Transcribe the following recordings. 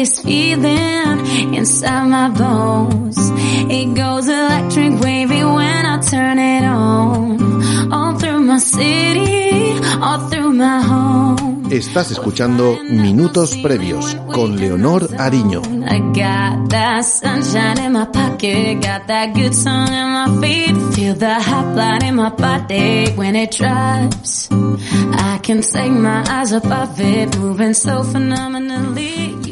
this feeling inside my bones. It goes electric wavy when I turn it on. All through my city, all through my home. Estás escuchando Minutos Previos con Leonor Ariño.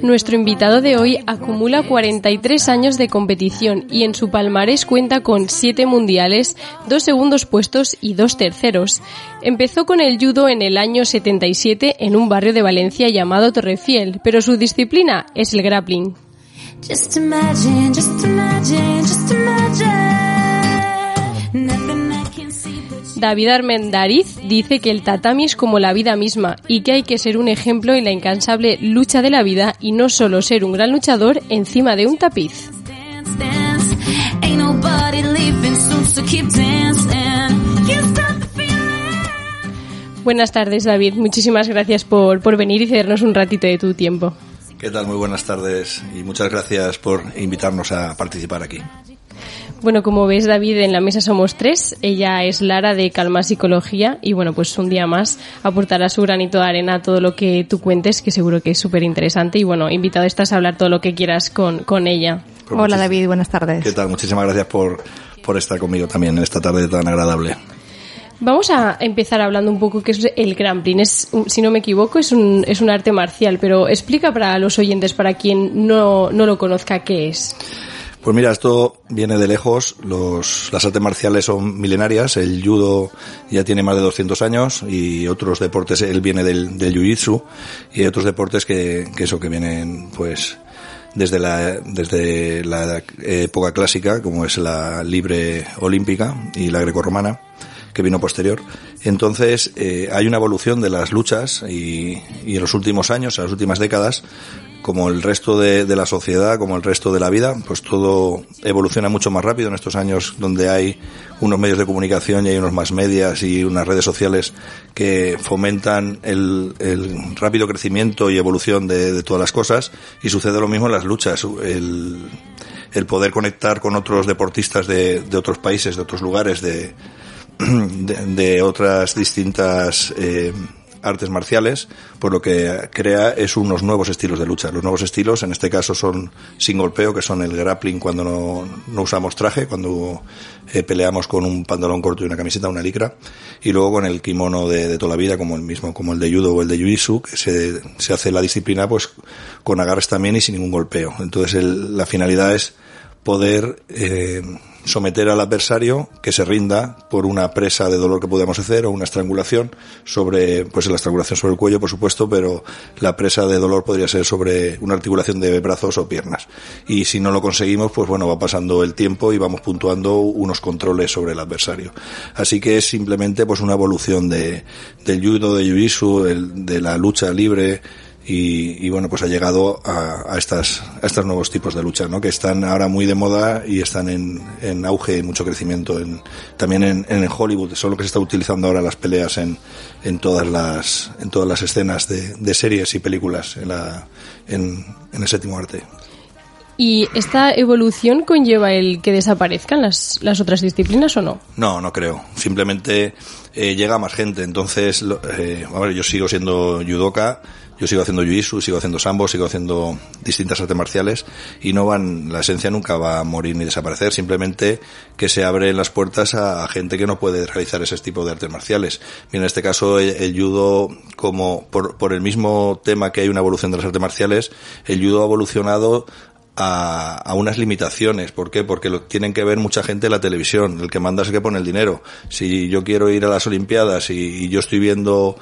Nuestro invitado de hoy acumula 43 años de competición y en su palmarés cuenta con 7 mundiales, 2 segundos puestos y 2 terceros. Empezó con el judo en el año 77 en un barrio de Valencia llamado Torrefiel, pero su disciplina es el grappling. David Armendariz dice que el tatami es como la vida misma y que hay que ser un ejemplo en la incansable lucha de la vida y no solo ser un gran luchador encima de un tapiz. Buenas tardes David, muchísimas gracias por, por venir y cedernos un ratito de tu tiempo. ¿Qué tal? Muy buenas tardes y muchas gracias por invitarnos a participar aquí. Bueno, como ves, David, en la mesa somos tres. Ella es Lara de Calma Psicología y bueno, pues un día más aportará su granito de arena a todo lo que tú cuentes, que seguro que es súper interesante. Y bueno, invitado estás a hablar todo lo que quieras con, con ella. Pues Hola David, buenas tardes. ¿Qué tal? Muchísimas gracias por, por estar conmigo también en esta tarde tan agradable. Vamos a empezar hablando un poco qué es el grappling. Es, un- si no me equivoco, es un, es un arte marcial, pero explica para los oyentes, para quien no, no lo conozca, qué es. Pues mira, esto viene de lejos. Los, las artes marciales son milenarias. El judo ya tiene más de 200 años y otros deportes, él viene del, del jiu-jitsu y hay otros deportes que, que eso, que vienen pues desde la, desde la época clásica, como es la libre olímpica y la grecorromana que vino posterior. Entonces, eh, hay una evolución de las luchas y, y en los últimos años, en las últimas décadas, como el resto de, de la sociedad, como el resto de la vida, pues todo evoluciona mucho más rápido en estos años donde hay unos medios de comunicación y hay unos más medias y unas redes sociales que fomentan el, el rápido crecimiento y evolución de, de todas las cosas y sucede lo mismo en las luchas. El, el poder conectar con otros deportistas de, de otros países, de otros lugares, de, de, otras distintas eh, artes marciales, pues lo que crea es unos nuevos estilos de lucha. Los nuevos estilos, en este caso, son sin golpeo, que son el grappling cuando no, usamos traje, cuando eh, peleamos con un pantalón corto y una camiseta, una licra, y luego con el kimono de, de toda la vida, como el mismo, como el de judo o el de jiu-jitsu, que se, se hace la disciplina pues con agarres también y sin ningún golpeo. Entonces el- la finalidad es poder eh, someter al adversario que se rinda por una presa de dolor que podemos hacer o una estrangulación sobre, pues la estrangulación sobre el cuello, por supuesto, pero la presa de dolor podría ser sobre una articulación de brazos o piernas. Y si no lo conseguimos, pues bueno, va pasando el tiempo y vamos puntuando unos controles sobre el adversario. Así que es simplemente pues una evolución de, del judo, de el- de la lucha libre, y, y, bueno pues ha llegado a, a estas a estos nuevos tipos de lucha ¿no? que están ahora muy de moda y están en, en auge y mucho crecimiento en, también en, en Hollywood son lo que se está utilizando ahora las peleas en, en todas las en todas las escenas de, de series y películas en, la, en, en el séptimo arte ¿Y esta evolución conlleva el que desaparezcan las, las otras disciplinas o no? No, no creo. Simplemente eh, llega más gente. Entonces, lo- eh, a ver, yo sigo siendo judoka, yo sigo haciendo jiu-jitsu, sigo haciendo sambo, sigo haciendo distintas artes marciales y no van, la esencia nunca va a morir ni desaparecer. Simplemente que se abren las puertas a, gente que no puede realizar ese tipo de artes marciales. Y en este caso, el, judo, como por, por el mismo tema que hay una evolución de las artes marciales, el judo ha evolucionado a, a unas limitaciones. ¿Por qué? Porque lo tienen que ver mucha gente en la televisión. El que manda es el que pone el dinero. Si yo quiero ir a las Olimpiadas y, y yo estoy viendo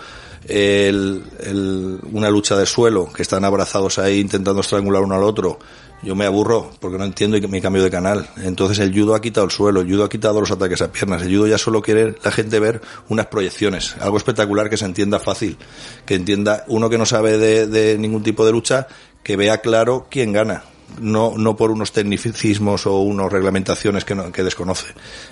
el- el- una lucha de suelo, que están abrazados ahí intentando estrangular uno al otro, yo me aburro porque no entiendo y me cambio de canal. Entonces el judo ha quitado el suelo, el judo ha quitado los ataques a piernas, el judo ya solo quiere la gente ver unas proyecciones, algo espectacular que se entienda fácil, que entienda uno que no sabe de, de ningún tipo de lucha, que vea claro quién gana. No, no por unos tecnicismos o unas reglamentaciones que, que desconoce.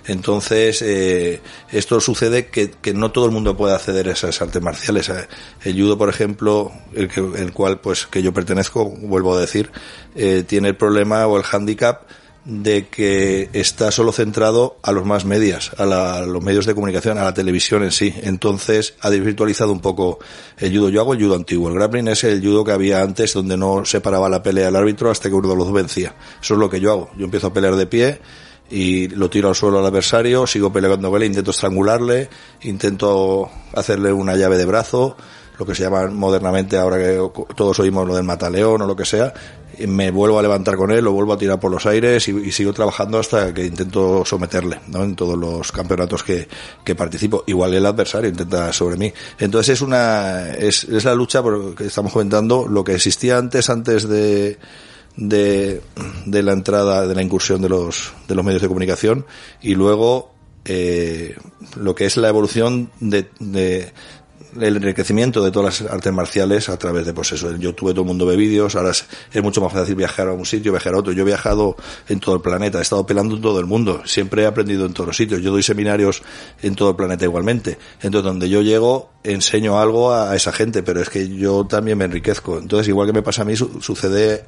Entonces, eh, esto sucede que, que, no todo el mundo puede acceder a esas artes marciales. Eh, el judo, por ejemplo, el, que, el cual pues que yo pertenezco, vuelvo a decir, eh, tiene el problema o el handicap de que está solo centrado a los más medias, a, la, los medios de comunicación, a la televisión en sí. Entonces ha desvirtualizado un poco el judo. Yo hago el judo antiguo. El grappling es el judo que había antes, donde no separaba la pelea al árbitro hasta que uno de los vencía. Eso es lo que yo hago. Yo empiezo a pelear de pie y lo tiro al suelo al adversario, sigo peleando con él, intento estrangularle, intento hacerle una llave de brazo, lo que se llama modernamente ahora que todos oímos lo del mataleón o lo que sea, me vuelvo a levantar con él, lo vuelvo a tirar por los aires y, sigo trabajando hasta que intento someterle, ¿no? En todos los campeonatos que, que, participo. Igual el adversario intenta sobre mí. Entonces es una, es, la lucha porque estamos comentando lo que existía antes, antes de, de, de la entrada, de la incursión de los, de los medios de comunicación y luego eh, lo que es la evolución de, de, el enriquecimiento de todas las artes marciales a través de pues eso. Yo tuve todo el mundo de vídeos, ahora es, mucho más fácil viajar a un sitio, viajar a otro. Yo he viajado en todo el planeta, he estado pelando en todo el mundo, siempre he aprendido en todos los sitios. Yo doy seminarios en todo el planeta igualmente. Entonces, donde yo llego, enseño algo a, a esa gente, pero es que yo también me enriquezco. Entonces, igual que me pasa a mí, su, sucede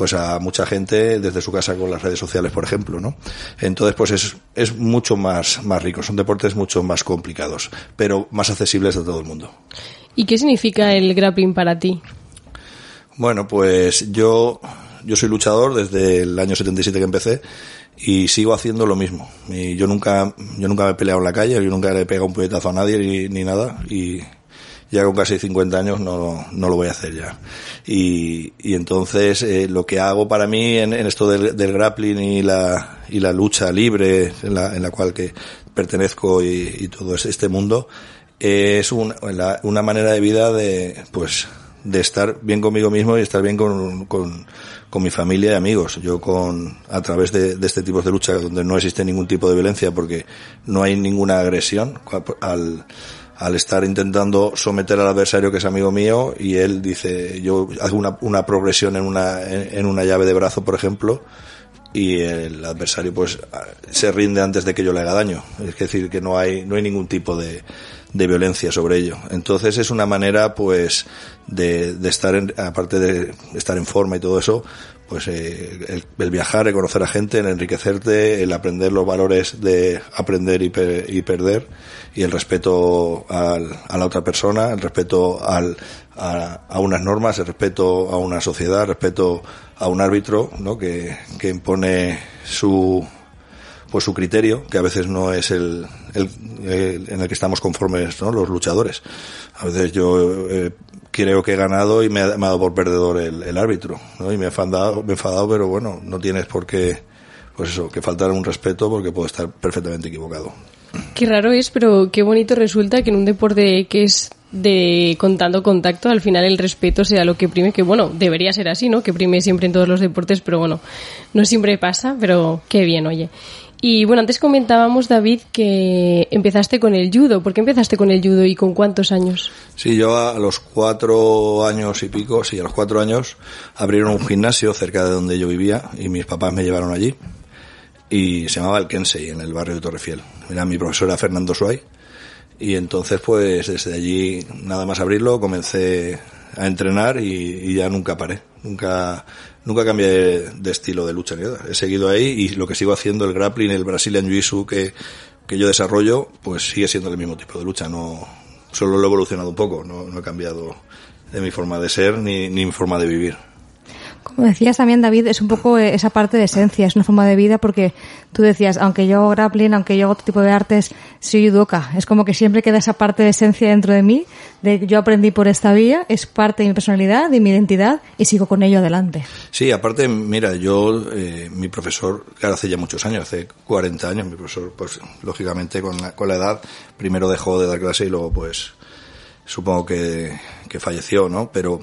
pues a mucha gente desde su casa con las redes sociales, por ejemplo, ¿no? Entonces, pues es, es mucho más, más rico, son deportes mucho más complicados, pero más accesibles a todo el mundo. ¿Y qué significa el grappling para ti? Bueno, pues yo, yo soy luchador desde el año 77 que empecé y sigo haciendo lo mismo. Y yo nunca, yo nunca me he peleado en la calle, yo nunca le he pegado un puñetazo a nadie ni, nada y ya con casi 50 años no, no lo voy a hacer ya. Y, y entonces eh, lo que hago para mí en, en esto del, del, grappling y la, y la lucha libre en la, en la cual que pertenezco y, y todo este mundo es un, una manera de vida de, pues, de estar bien conmigo mismo y estar bien con, con, con mi familia y amigos. Yo con, a través de, de, este tipo de lucha donde no existe ningún tipo de violencia porque no hay ninguna agresión al, al estar intentando someter al adversario que es amigo mío y él dice, yo hago una, una progresión en una, en, en una llave de brazo, por ejemplo, y el adversario pues se rinde antes de que yo le haga daño. Es decir, que no hay, no hay ningún tipo de, de violencia sobre ello. Entonces es una manera pues de, de estar en, aparte de estar en forma y todo eso, pues eh, el, el, viajar, el conocer a gente, el enriquecerte, el aprender los valores de aprender y, y perder y el respeto al, a la otra persona, el respeto al, a, a, unas normas, el respeto a una sociedad, el respeto a un árbitro, ¿no? Que, que impone su, pues su criterio, que a veces no es el, el, en el que estamos conformes ¿no? los luchadores. A veces yo eh, creo que he ganado y me ha, dado por perdedor el, el árbitro, ¿no? Y me he enfadado, me he enfadado, pero bueno, no tienes por qué, pues eso, que faltar un respeto porque puedo estar perfectamente equivocado. Qué raro es, pero qué bonito resulta que en un deporte que es de contando contacto, al final el respeto sea lo que prime, que bueno, debería ser así, ¿no? Que prime siempre en todos los deportes, pero bueno, no siempre pasa, pero qué bien, oye. Y bueno, antes comentábamos, David, que empezaste con el judo. ¿Por qué empezaste con el judo y con cuántos años? Sí, yo a los cuatro años y pico, sí, a los cuatro años, abrieron un gimnasio cerca de donde yo vivía y mis papás me llevaron allí. Y se llamaba el Kensei, en el barrio de Torrefiel. Mira, mi profesor era Fernando Suárez. Y entonces, pues, desde allí, nada más abrirlo, comencé a entrenar y, ya nunca paré. Nunca, nunca cambié de, de, estilo de lucha ni nada. He seguido ahí y lo que sigo haciendo, el grappling, el Brazilian Jiu-Jitsu que, que yo desarrollo, pues sigue siendo el mismo tipo de lucha. No, solo lo he evolucionado un poco, no, no he cambiado de mi forma de ser ni, ni mi forma de vivir. Como decías también, David, es un poco esa parte de esencia, es una forma de vida porque tú decías, aunque yo hago grappling, aunque yo hago otro tipo de artes, soy judoka. Es como que siempre queda esa parte de esencia dentro de mí, de yo aprendí por esta vía, es parte de mi personalidad, de mi identidad y sigo con ello adelante. Sí, aparte, mira, yo, eh, mi profesor, claro, hace ya muchos años, hace 40 años, mi profesor, pues lógicamente con la, con la edad, primero dejó de dar clase y luego pues supongo que, que falleció, ¿no? Pero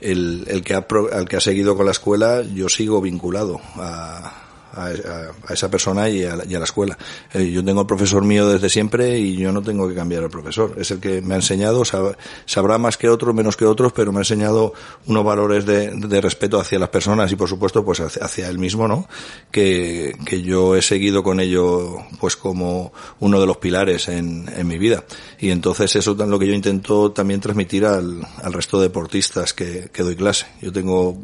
el, el que ha, el que ha seguido con la escuela, yo sigo vinculado a, a, esa persona y a, la escuela. Eh, yo tengo el profesor mío desde siempre y yo no tengo que cambiar al profesor. Es el que me ha enseñado, sabrá más que otros, menos que otros, pero me ha enseñado unos valores de, respeto hacia las personas y por supuesto pues hacia, él mismo, ¿no? Que, que yo he seguido con ello pues como uno de los pilares en, en mi vida. Y entonces eso es lo que yo intento también transmitir al, al resto de deportistas que doy clase. Yo tengo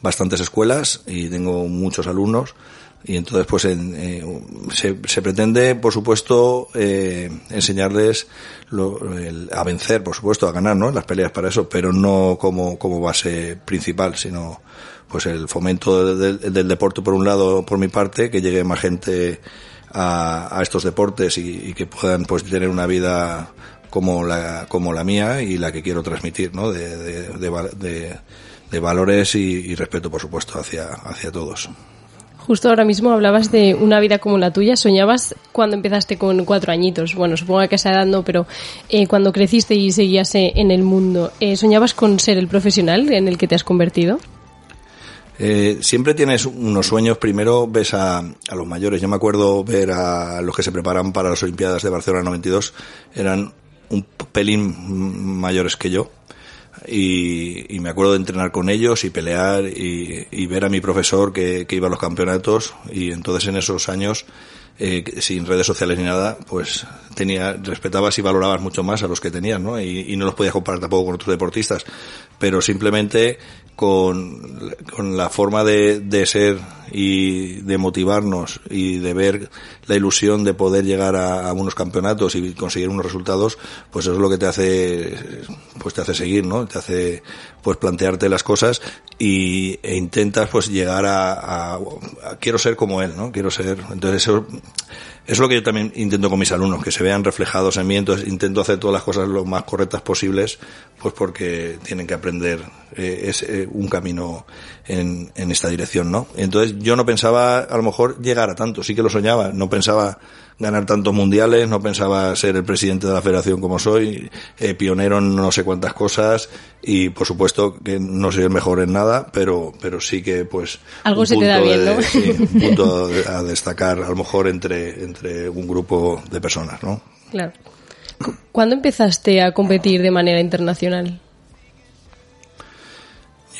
bastantes escuelas y tengo muchos alumnos. Y entonces pues eh, se, se, pretende por supuesto eh, enseñarles lo, a vencer por supuesto a ganar no las peleas para eso pero no como como base principal sino pues el fomento del, del deporte por un lado por mi parte que llegue más gente a, a estos deportes y, que puedan pues tener una vida como la como la mía y la que quiero transmitir no de, de, de valores y, y respeto por supuesto hacia hacia todos Justo ahora mismo hablabas de una vida como la tuya. ¿Soñabas cuando empezaste con cuatro añitos? Bueno, supongo que esa edad no, pero eh, cuando creciste y seguías eh, en el mundo, eh, ¿soñabas con ser el profesional en el que te has convertido? Eh, siempre tienes unos sueños. Primero ves a, a, los mayores. Yo me acuerdo ver a los que se preparan para las Olimpiadas de Barcelona 92. Eran un pelín mayores que yo y, y, me acuerdo de entrenar con ellos y pelear y, y ver a mi profesor que, que, iba a los campeonatos y entonces en esos años eh, sin redes sociales ni nada pues tenía respetabas y valorabas mucho más a los que tenías no y, y no los podías comparar tampoco con otros deportistas. Pero simplemente con, con la forma de, de, ser y de motivarnos y de ver la ilusión de poder llegar a, unos campeonatos y conseguir unos resultados, pues eso es lo que te hace, pues te hace seguir, ¿no? Te hace, pues plantearte las cosas y, e intentas pues llegar a, a, a quiero ser como él, ¿no? Quiero ser, entonces eso, es lo que yo también intento con mis alumnos, que se vean reflejados en mí, entonces intento hacer todas las cosas lo más correctas posibles, pues porque tienen que aprender eh, es eh, un camino en, en esta dirección, ¿no? Entonces yo no pensaba a lo mejor llegar a tanto, sí que lo soñaba, no pensaba ganar tantos mundiales, no pensaba ser el presidente de la federación como soy, eh, pionero en no sé cuántas cosas y por supuesto que no soy el mejor en nada, pero pero sí que pues algo se te da bien, ¿no? Sí, un punto a destacar a lo mejor entre entre un grupo de personas, ¿no? Claro. ¿Cuándo empezaste a competir de manera internacional?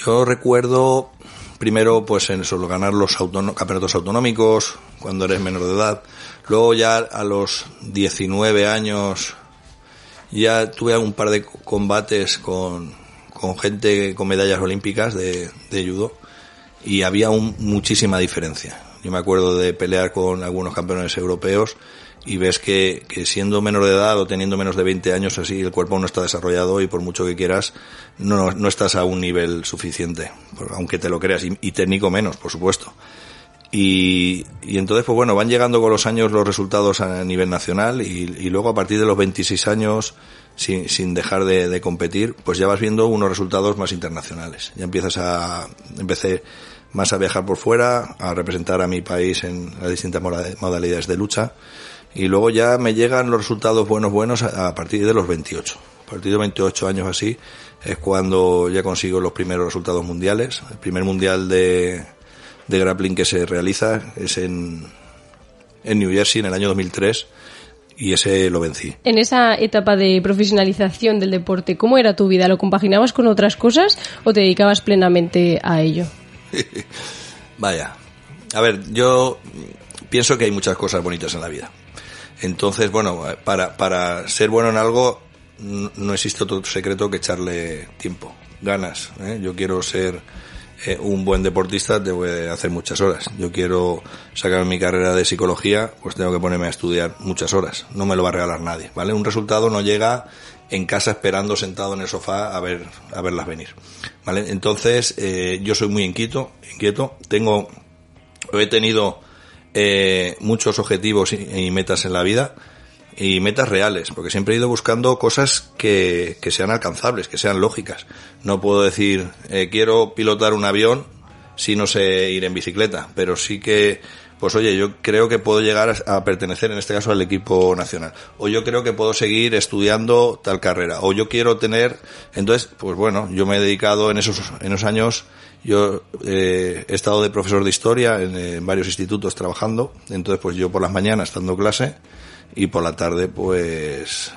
Yo recuerdo primero pues en solo ganar los campeonatos autonómicos cuando eres menor de edad. Luego ya a los 19 años ya tuve un par de combates con, con gente con medallas olímpicas de, de judo y había un, muchísima diferencia. Yo me acuerdo de pelear con algunos campeones europeos y ves que, que, siendo menor de edad o teniendo menos de 20 años así el cuerpo no está desarrollado y por mucho que quieras no, no estás a un nivel suficiente, aunque te lo creas, y, y técnico menos, por supuesto. Y, y, entonces, pues bueno, van llegando con los años los resultados a nivel nacional y, y luego a partir de los 26 años, sin, sin dejar de, de, competir, pues ya vas viendo unos resultados más internacionales. Ya empiezas a, empecé más a viajar por fuera, a representar a mi país en las distintas modalidades de lucha y luego ya me llegan los resultados buenos buenos a, partir de los 28. A partir de 28 años así es cuando ya consigo los primeros resultados mundiales. El primer mundial de, de grappling que se realiza es en, en New Jersey en el año 2003 y ese lo vencí. En esa etapa de profesionalización del deporte, ¿cómo era tu vida? ¿Lo compaginabas con otras cosas o te dedicabas plenamente a ello? Vaya. A ver, yo pienso que hay muchas cosas bonitas en la vida. Entonces, bueno, para, para ser bueno en algo no existe otro secreto que echarle tiempo, ganas. ¿eh? Yo quiero ser eh, un buen deportista, debo de hacer muchas horas. Yo quiero sacar mi carrera de psicología, pues tengo que ponerme a estudiar muchas horas. No me lo va a regalar nadie, ¿vale? Un resultado no llega en casa esperando sentado en el sofá a ver a verlas venir, ¿vale? Entonces, eh, yo soy muy inquieto, inquieto. Tengo, he tenido eh, muchos objetivos y, metas en la vida y metas reales, porque siempre he ido buscando cosas que, que sean alcanzables, que sean lógicas. No puedo decir, eh, quiero pilotar un avión si no sé ir en bicicleta, pero sí que pues oye, yo creo que puedo llegar a, pertenecer en este caso al equipo nacional. O yo creo que puedo seguir estudiando tal carrera. O yo quiero tener, entonces, pues bueno, yo me he dedicado en esos, en esos años yo eh, he estado de profesor de historia en, varios institutos trabajando, entonces pues yo por las mañanas dando clase y por la tarde pues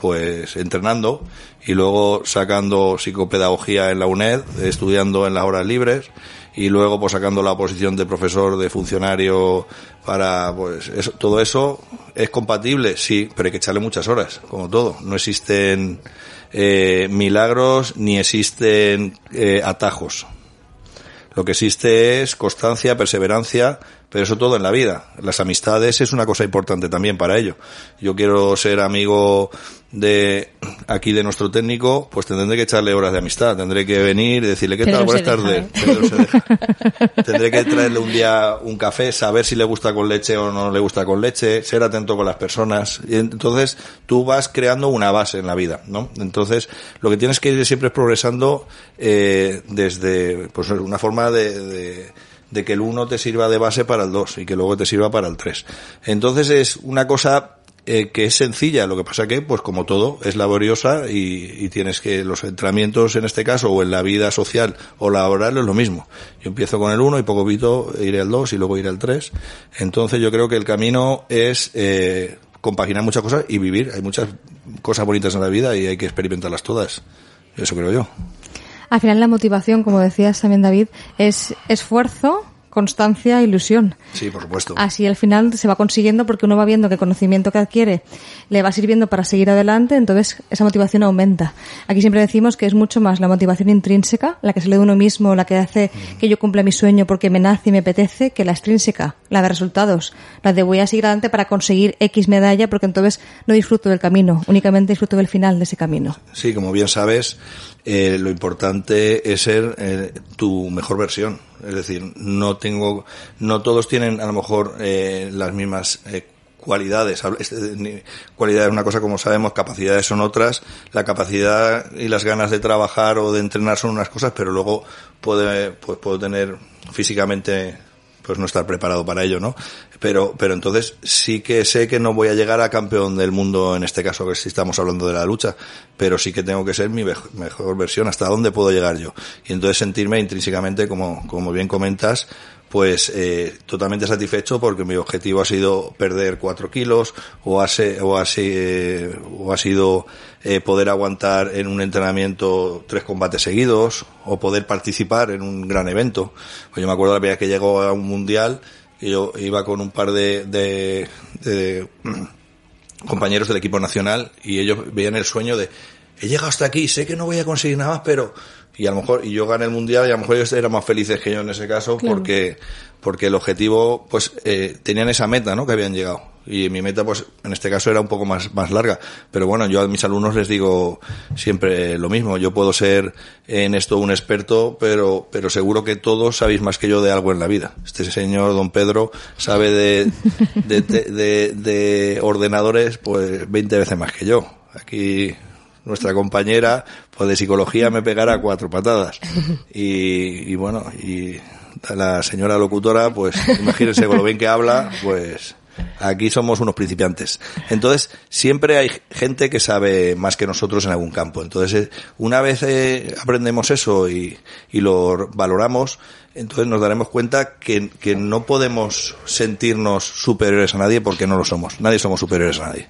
pues entrenando y luego sacando psicopedagogía en la UNED, estudiando en las horas libres y luego pues sacando la posición de profesor, de funcionario para pues eso, todo eso es compatible, sí, pero hay que echarle muchas horas, como todo. No existen eh, milagros ni existen eh, atajos. Lo que existe es constancia, perseverancia, pero eso todo en la vida. Las amistades es una cosa importante también para ello. Yo quiero ser amigo de aquí de nuestro técnico, pues tendré que echarle horas de amistad, tendré que venir y decirle qué tal, buenas tardes. ¿eh? tendré que traerle un día un café, saber si le gusta con leche o no le gusta con leche, ser atento con las personas. Y entonces tú vas creando una base en la vida, ¿no? Entonces lo que tienes que ir siempre es progresando eh, desde pues una forma de, de de que el 1 te sirva de base para el 2 y que luego te sirva para el 3. Entonces es una cosa eh, que es sencilla, lo que pasa que, pues como todo, es laboriosa y, y, tienes que, los entrenamientos en este caso, o en la vida social o laboral, es lo mismo. Yo empiezo con el 1 y poco poquito iré al 2 y luego iré al 3. Entonces yo creo que el camino es eh, compaginar muchas cosas y vivir. Hay muchas cosas bonitas en la vida y hay que experimentarlas todas. Eso creo yo. Al final la motivación, como decías también David, es esfuerzo, constancia, ilusión. Sí, por supuesto. Así al final se va consiguiendo porque uno va viendo que el conocimiento que adquiere le va sirviendo para seguir adelante, entonces esa motivación aumenta. Aquí siempre decimos que es mucho más la motivación intrínseca, la que sale de uno mismo, la que hace que yo cumpla mi sueño porque me nace y me apetece, que la extrínseca, la de resultados, la de voy a seguir adelante para conseguir X medalla porque entonces no disfruto del camino, únicamente disfruto del final de ese camino. Sí, como bien sabes, eh, lo importante es ser eh, tu mejor versión. Es decir, no tengo, no todos tienen a lo mejor eh, las mismas eh, cualidades. Cualidades es una cosa como sabemos, capacidades son otras. La capacidad y las ganas de trabajar o de entrenar son unas cosas, pero luego puede, pues puedo tener físicamente pues no estar preparado para ello, ¿no? Pero, pero entonces sí que sé que no voy a llegar a campeón del mundo en este caso que si estamos hablando de la lucha, pero sí que tengo que ser mi mejor versión, hasta dónde puedo llegar yo. Y entonces sentirme intrínsecamente, como, como bien comentas, pues eh, totalmente satisfecho porque mi objetivo ha sido perder cuatro kilos o ha, o ha, o ha sido eh, poder aguantar en un entrenamiento tres combates seguidos o poder participar en un gran evento. Pues yo me acuerdo la primera vez que llegó a un mundial y yo iba con un par de, de, de compañeros del equipo nacional y ellos veían el sueño de he llegado hasta aquí, sé que no voy a conseguir nada más, pero y a lo mejor y yo gané el mundial y a lo mejor ellos eran más felices que yo en ese caso claro. porque porque el objetivo pues eh, tenían esa meta no que habían llegado. Y mi meta pues en este caso era un poco más más larga. Pero bueno yo a mis alumnos les digo siempre lo mismo. Yo puedo ser en esto un experto pero pero seguro que todos sabéis más que yo de algo en la vida. Este señor don Pedro sabe de de, de, de, de ordenadores pues 20 veces más que yo. Aquí nuestra compañera pues de psicología me pegará cuatro patadas y, y bueno y la señora locutora pues imagínense con lo bien que habla pues Aquí somos unos principiantes. Entonces, siempre hay gente que sabe más que nosotros en algún campo. Entonces, una vez eh, aprendemos eso y, y, lo valoramos, entonces nos daremos cuenta que, que, no podemos sentirnos superiores a nadie porque no lo somos. Nadie somos superiores a nadie.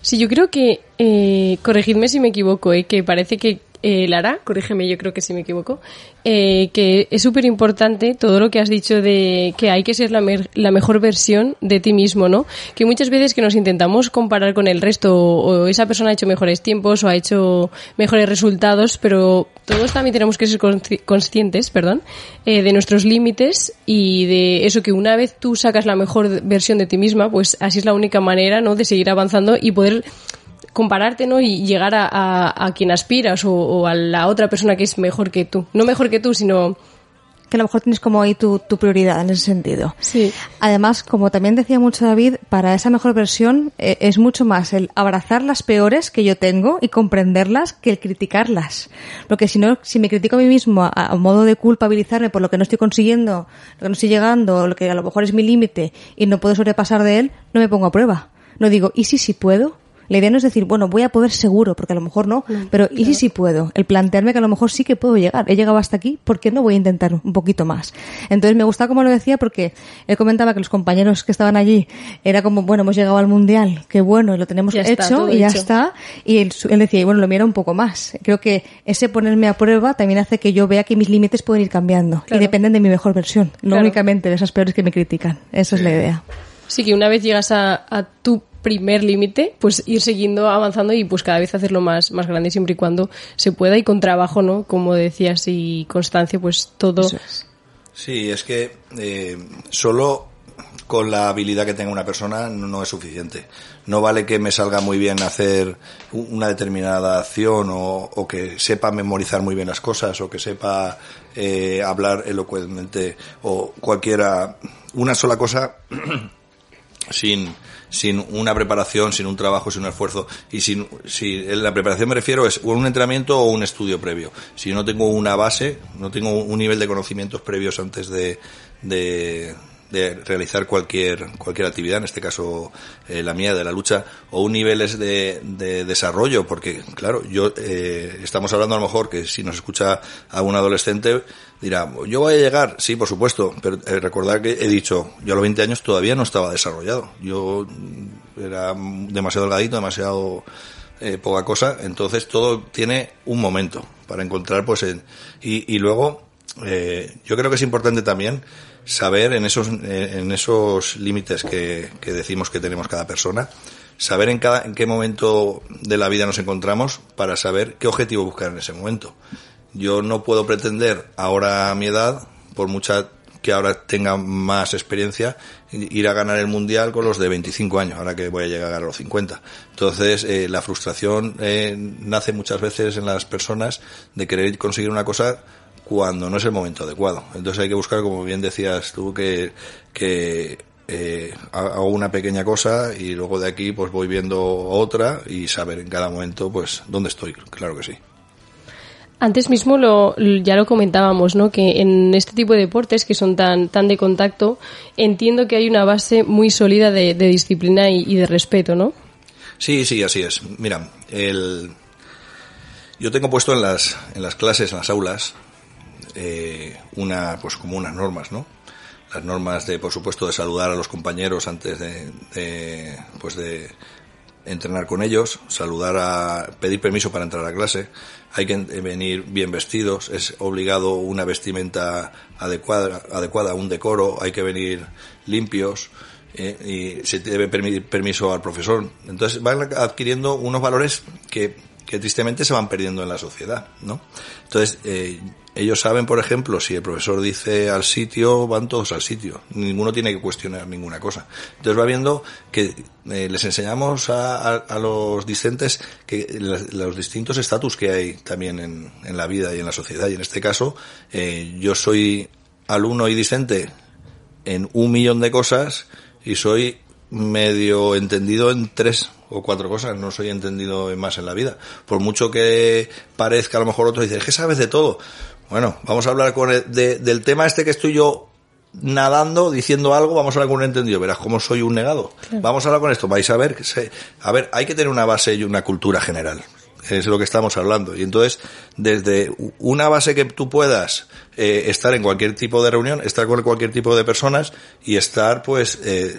Sí, yo creo que, eh, corregidme si me equivoco, eh, que parece que eh, Lara, corrígeme, yo creo que si me equivoco, eh, que es súper importante todo lo que has dicho de que hay que ser la, me la, mejor versión de ti mismo, ¿no? Que muchas veces que nos intentamos comparar con el resto, o, o esa persona ha hecho mejores tiempos o ha hecho mejores resultados, pero todos también tenemos que ser conscientes, perdón, eh, de nuestros límites y de eso que una vez tú sacas la mejor versión de ti misma, pues así es la única manera, ¿no? De seguir avanzando y poder compararte ¿no? y llegar a, a, a quien aspiras o, o, a la otra persona que es mejor que tú. No mejor que tú, sino que a lo mejor tienes como ahí tu, tu prioridad en ese sentido. Sí. Además, como también decía mucho David, para esa mejor versión eh, es mucho más el abrazar las peores que yo tengo y comprenderlas que el criticarlas. Porque si no, si me critico a mí mismo a, a modo de culpabilizarme por lo que no estoy consiguiendo, lo que no estoy llegando, lo que a lo mejor es mi límite y no puedo sobrepasar de él, no me pongo a prueba. No digo, ¿y si sí puedo? La idea no es decir, bueno, voy a poder seguro, porque a lo mejor no, pero ¿y si sí puedo? El plantearme que a lo mejor sí que puedo llegar. He llegado hasta aquí, ¿por qué no voy a intentar un poquito más? Entonces me gusta como lo decía porque él comentaba que los compañeros que estaban allí era como, bueno, hemos llegado al mundial, qué bueno, lo tenemos Ya está, hecho todo y ya hecho. está. Y él, él decía, y bueno, lo mira un poco más. Creo que ese ponerme a prueba también hace que yo vea que mis límites pueden ir cambiando Claro. y dependen de mi mejor versión, no Claro. únicamente de esas peores que me critican. Esa es la idea. Sí, que una vez llegas a, a tu primer límite, pues ir siguiendo avanzando y pues cada vez hacerlo más, más grande siempre y cuando se pueda y con trabajo, ¿no? Como decías, y constancia, pues todo. Es. Sí, es que eh, solo con la habilidad que tenga una persona no, es suficiente. No vale que me salga muy bien hacer una determinada acción o, o que sepa memorizar muy bien las cosas o que sepa eh, hablar elocuentemente o cualquiera, una sola cosa sin, sin una preparación, sin un trabajo, sin un esfuerzo. Y sin, si la preparación me refiero es un entrenamiento o un estudio previo. Si no tengo una base, no tengo un nivel de conocimientos previos antes de, de, de realizar cualquier, cualquier actividad, en este caso eh, la mía de la lucha, o un nivel es de, de desarrollo, porque claro, yo eh, estamos hablando a lo mejor que si nos escucha algún adolescente dirá, yo voy a llegar, sí, por supuesto, pero eh, recordar que he dicho, yo a los 20 años todavía no estaba desarrollado, yo mm, era demasiado delgadito, demasiado eh, poca cosa, entonces todo tiene un momento para encontrar, pues, en, y, y luego, eh, yo creo que es importante también saber en esos, eh, en esos límites que, que decimos que tenemos cada persona, saber en cada, en qué momento de la vida nos encontramos para saber qué objetivo buscar en ese momento. Yo no puedo pretender ahora a mi edad, por mucha que ahora tenga más experiencia, ir a ganar el mundial con los de 25 años, ahora que voy a llegar a los 50. Entonces, eh, la frustración eh, nace muchas veces en las personas de querer conseguir una cosa cuando no es el momento adecuado. Entonces hay que buscar, como bien decías tú, que, que eh, hago una pequeña cosa y luego de aquí pues voy viendo otra y saber en cada momento pues dónde estoy, claro que sí. Antes mismo lo, ya lo comentábamos, ¿no? Que en este tipo de deportes que son tan, tan de contacto, entiendo que hay una base muy sólida de, de disciplina y, de respeto, ¿no? Sí, sí, así es. Mira, el, yo tengo puesto en las, en las clases, en las aulas, eh, una, pues como unas normas, ¿no? Las normas de, por supuesto, de saludar a los compañeros antes de, de pues de entrenar con ellos, saludar a, pedir permiso para entrar a clase, hay que venir bien vestidos, es obligado una vestimenta adecuada, adecuada, un decoro, hay que venir limpios, eh, y se debe permitir permiso al profesor. Entonces van adquiriendo unos valores que, que tristemente se van perdiendo en la sociedad, ¿no? Entonces, eh, ellos saben, por ejemplo, si el profesor dice al sitio, van todos al sitio. Ninguno tiene que cuestionar ninguna cosa. Entonces va viendo que eh, les enseñamos a, los discentes que los, los distintos estatus que hay también en, en, la vida y en la sociedad. Y en este caso, eh, yo soy alumno y discente en un millón de cosas y soy medio entendido en tres o cuatro cosas, no soy entendido en más en la vida. Por mucho que parezca a lo mejor otro dice, es que sabes de todo. Bueno, vamos a hablar con el, de, del tema este que estoy yo nadando, diciendo algo, vamos a hablar con un entendido. Verás cómo soy un negado. Claro. Vamos a hablar con esto. Vais a ver, a ver, hay que tener una base y una cultura general. Es lo que estamos hablando. Y entonces, desde una base que tú puedas eh, estar en cualquier tipo de reunión, estar con cualquier tipo de personas y estar, pues, eh,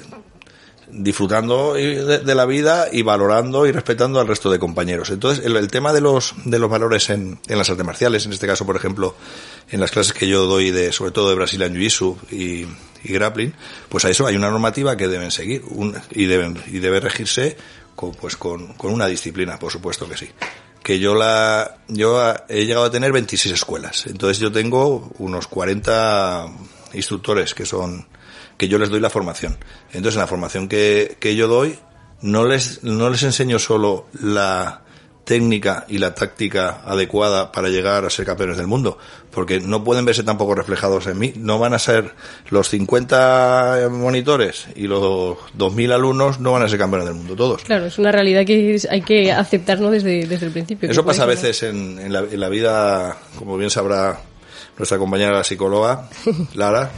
disfrutando de, la vida y valorando y respetando al resto de compañeros. Entonces, el, tema de los, de los valores en, en, las artes marciales, en este caso, por ejemplo, en las clases que yo doy de, sobre todo de Brazilian Jiu-Jitsu y, grappling, pues a eso hay una normativa que deben seguir un, y deben, y debe regirse con, pues con, con una disciplina, por supuesto que sí que yo la yo he llegado a tener 26 escuelas. Entonces yo tengo unos 40 instructores que son que yo les doy la formación. Entonces en la formación que, que yo doy no les no les enseño solo la técnica y la táctica adecuada para llegar a ser campeones del mundo, porque no pueden verse tampoco reflejados en mí, no van a ser los 50 monitores y los 2000 alumnos no van a ser campeones del mundo todos. Claro, es una realidad que hay que aceptarnos desde, desde el principio. Eso pasa a veces en, en, la, en la vida, como bien sabrá nuestra compañera la psicóloga, Lara,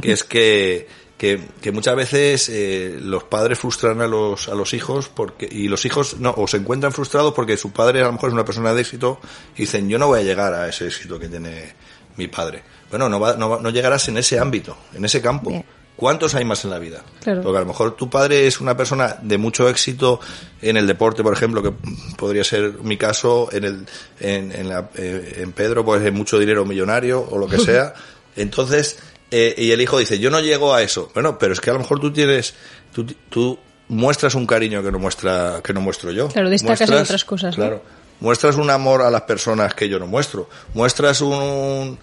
que es que que, que muchas veces eh, los padres frustran a los, a los hijos porque, y los hijos no, o se encuentran frustrados porque su padre a lo mejor es una persona de éxito y dicen yo no voy a llegar a ese éxito que tiene mi padre. Bueno, no, va, no, no llegarás en ese ámbito, en ese campo. Bien. ¿Cuántos hay más en la vida? Claro. Porque a lo mejor tu padre es una persona de mucho éxito en el deporte, por ejemplo, que podría ser mi caso, en el, en, en, la, eh, en Pedro, pues es mucho dinero millonario o lo que sea. Entonces, eh, y el hijo dice, yo no llego a eso. Bueno, pero es que a lo mejor tú tienes, tú, tú muestras un cariño que no muestra, que no muestro yo. Claro, destacas en otras cosas, ¿no? Claro. Muestras un amor a las personas que yo no muestro. Muestras un,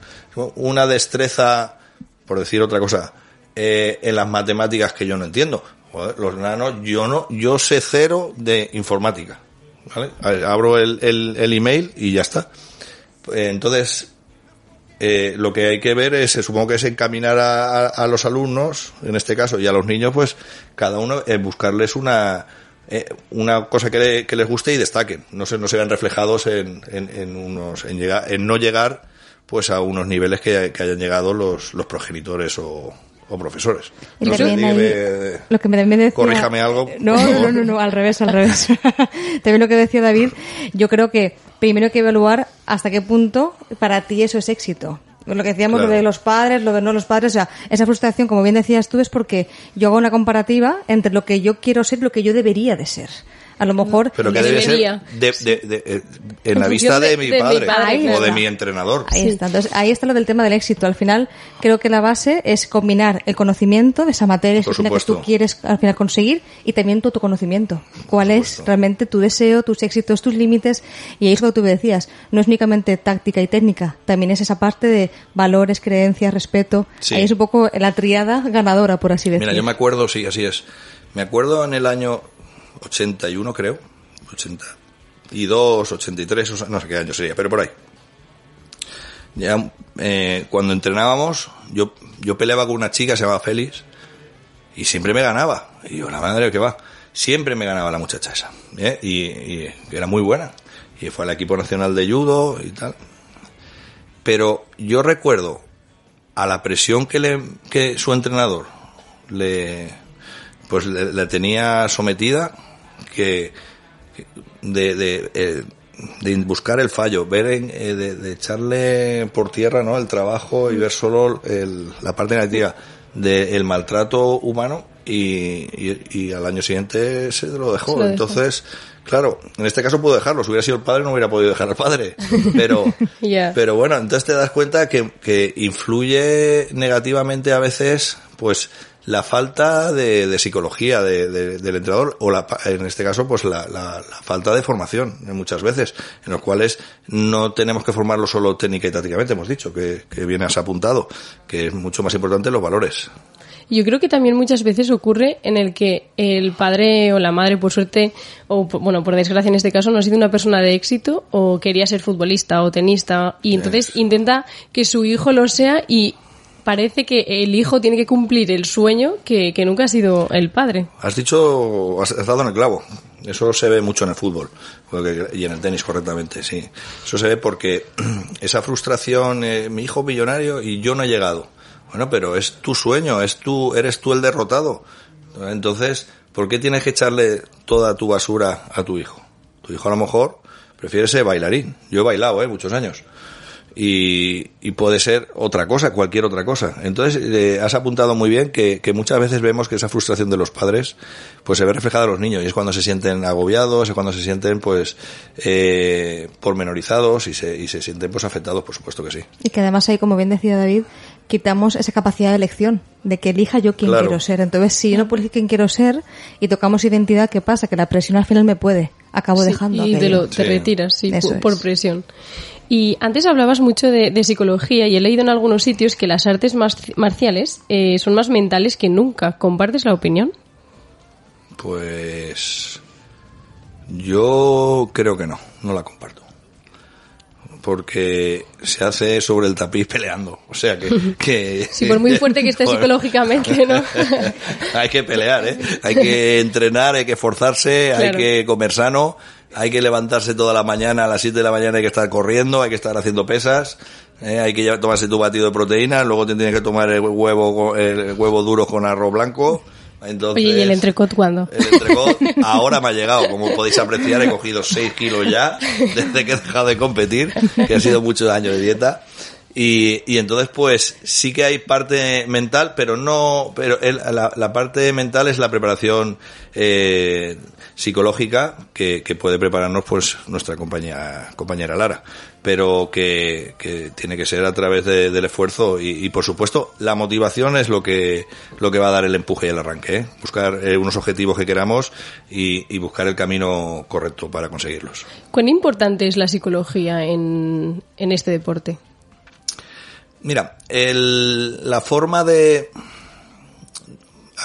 una destreza, por decir otra cosa, eh, en las matemáticas que yo no entiendo. Los nanos, yo no, yo sé cero de informática. Abro el, el, email y ya está. Eh, Entonces, eh, lo que hay que ver es, supongo que es encaminar a, los alumnos, en este caso, y a los niños, pues cada uno eh, buscarles una eh, una cosa que, le, que, les guste y destaquen. No se, no se vean reflejados en, en, en unos, en, llegar, en no llegar pues a unos niveles que, que hayan llegado los, los progenitores o, o profesores. Y no sé, dígame, lo que me también decía, corríjame algo. No, no, no, no, al revés, al revés. también lo que decía David, yo creo que primero hay que evaluar hasta qué punto para ti eso es éxito. Lo que decíamos, claro. lo de los padres, lo de no los padres, o sea, esa frustración, como bien decías tú, es porque yo hago una comparativa entre lo que yo quiero ser y lo que yo debería de ser a lo mejor pero que debe ser de, de, de, en la vista de, mi padre, mi padre o de mi entrenador. Ahí está. Entonces ahí está lo del tema del éxito. Al final creo que la base es combinar el conocimiento de esa materia que tú quieres al final conseguir y también tu autoconocimiento cuál es realmente tu deseo tus éxitos tus límites y ahí es lo que tú decías. No es únicamente táctica y técnica. También es esa parte de valores creencias respeto. Sí. ahí es un poco la triada ganadora por así decirlo mira yo me acuerdo sí así es. Me acuerdo en el año 81 creo, 82, 83, no sé qué año sería, pero por ahí. Ya eh, cuando entrenábamos, yo, yo peleaba con una chica, se llamaba Félix, y siempre me ganaba. Y yo, la madre que va, siempre me ganaba la muchacha esa. ¿eh? Y, y, era muy buena. Y fue al equipo nacional de judo y tal. Pero yo recuerdo a la presión que, le, que su entrenador le, pues le tenía sometida que de, de, eh, de, buscar el fallo, ver en, eh, de, de, echarle por tierra ¿no? el trabajo y ver solo el, la parte negativa del maltrato humano y, y, y, al año siguiente se lo dejó. Se lo Entonces, claro, en este caso puedo dejarlo. Si hubiera sido el padre no hubiera podido dejar al padre. Pero, yeah. pero bueno, entonces te das cuenta que, que influye negativamente a veces, pues, la falta de, de psicología de, de, del entrenador o la, en este caso pues la, la, la, falta de formación muchas veces en los cuales no tenemos que formarlo solo técnica y tácticamente hemos dicho que, que bien has apuntado que es mucho más importante los valores. Yo creo que también muchas veces ocurre en el que el padre o la madre, por suerte, o bueno, por desgracia en este caso, no ha sido una persona de éxito o quería ser futbolista o tenista y entonces intenta que su hijo lo sea y parece que el hijo tiene que cumplir el sueño que, que nunca ha sido el padre. Has dicho, has dado en el clavo. Eso se ve mucho en el fútbol y en el tenis correctamente, sí. Eso se ve porque esa frustración, eh, mi hijo millonario y yo no he llegado. Bueno, pero es tu sueño, es tú, eres tú el derrotado. Entonces, ¿por qué tienes que echarle toda tu basura a tu hijo? Tu hijo a lo mejor prefiere ser bailarín. Yo he bailado, eh, muchos años y, y, puede ser otra cosa, cualquier otra cosa. Entonces, eh, has apuntado muy bien que, que, muchas veces vemos que esa frustración de los padres pues se ve reflejada en los niños y es cuando se sienten agobiados, es cuando se sienten pues eh, pormenorizados y se, y se sienten pues afectados, por supuesto que sí. Y que además ahí, como bien decía David, quitamos esa capacidad de elección, de que elija yo quién claro. quiero ser. Entonces, si yo no puedo elegir quién quiero ser y tocamos identidad, ¿qué pasa? Que la presión al final me puede. Acabo sí, dejando. Y te, lo, te sí. retiras, sí, por, por presión. Y antes hablabas mucho de, psicología y he leído en algunos sitios que las artes marciales eh, son más mentales que nunca. ¿Compartes la opinión? Pues Yo creo que no, no la comparto. Porque se hace sobre el tapiz peleando. O sea que. que sí, por muy fuerte que esté psicológicamente, ¿no? hay que pelear, ¿eh? Hay que entrenar, hay que esforzarse, hay que comer sano, hay que levantarse toda la mañana, a las 7 de la mañana hay que estar corriendo, hay que estar haciendo pesas. ¿eh? hay que tomarse tu batido de proteína, luego te tienes que tomar el huevo, el huevo duro con arroz blanco, entonces, Oye, ¿y el entrecot cuándo? El entrecot ahora me ha llegado. Como podéis apreciar, he cogido 6 kilos ya desde que he dejado de competir, que ha sido muchos años de dieta. Y, y entonces, pues, sí que hay parte mental, pero no, pero el, la, la, parte mental es la preparación eh, psicológica que, que, puede prepararnos, pues, nuestra compañía, compañera Lara. Pero que, que tiene que ser a través de, del esfuerzo y, y, por supuesto, la motivación es lo que, lo que va a dar el empuje y el arranque. ¿eh? Buscar eh, unos objetivos que queramos y, y buscar el camino correcto para conseguirlos. ¿Cuán importante es la psicología en, en este deporte? Mira, el, la forma de...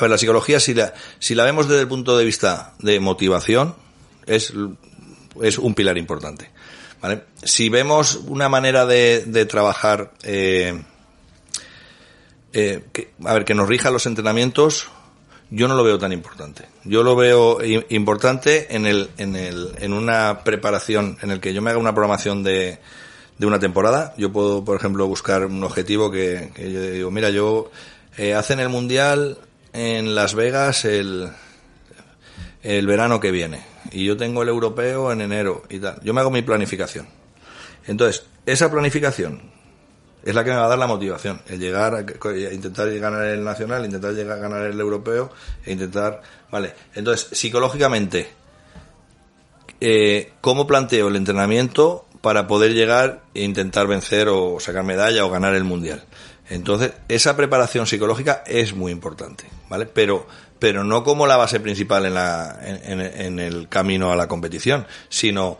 A ver, la psicología, si la, si la vemos desde el punto de vista de motivación, es, es un pilar importante. ¿vale? Si vemos una manera de, de trabajar, eh, eh, que, a ver, que nos rija los entrenamientos, yo no lo veo tan importante. Yo lo veo importante en, el, en, el, en una preparación, en el que yo me haga una programación de, de una temporada. Yo puedo, por ejemplo, buscar un objetivo que, que yo digo, mira, yo eh, hacen el mundial en Las Vegas el, el verano que viene y yo tengo el europeo en enero y tal. Yo me hago mi planificación. Entonces, esa planificación es la que me va a dar la motivación, el llegar a, intentar ganar el nacional, intentar llegar a ganar el europeo e intentar, vale. Entonces, psicológicamente, eh, ¿cómo planteo el entrenamiento para poder llegar e intentar vencer o sacar medalla o ganar el mundial. Entonces, esa preparación psicológica es muy importante, ¿vale? Pero, pero no como la base principal en, la, en, en el camino a la competición, sino,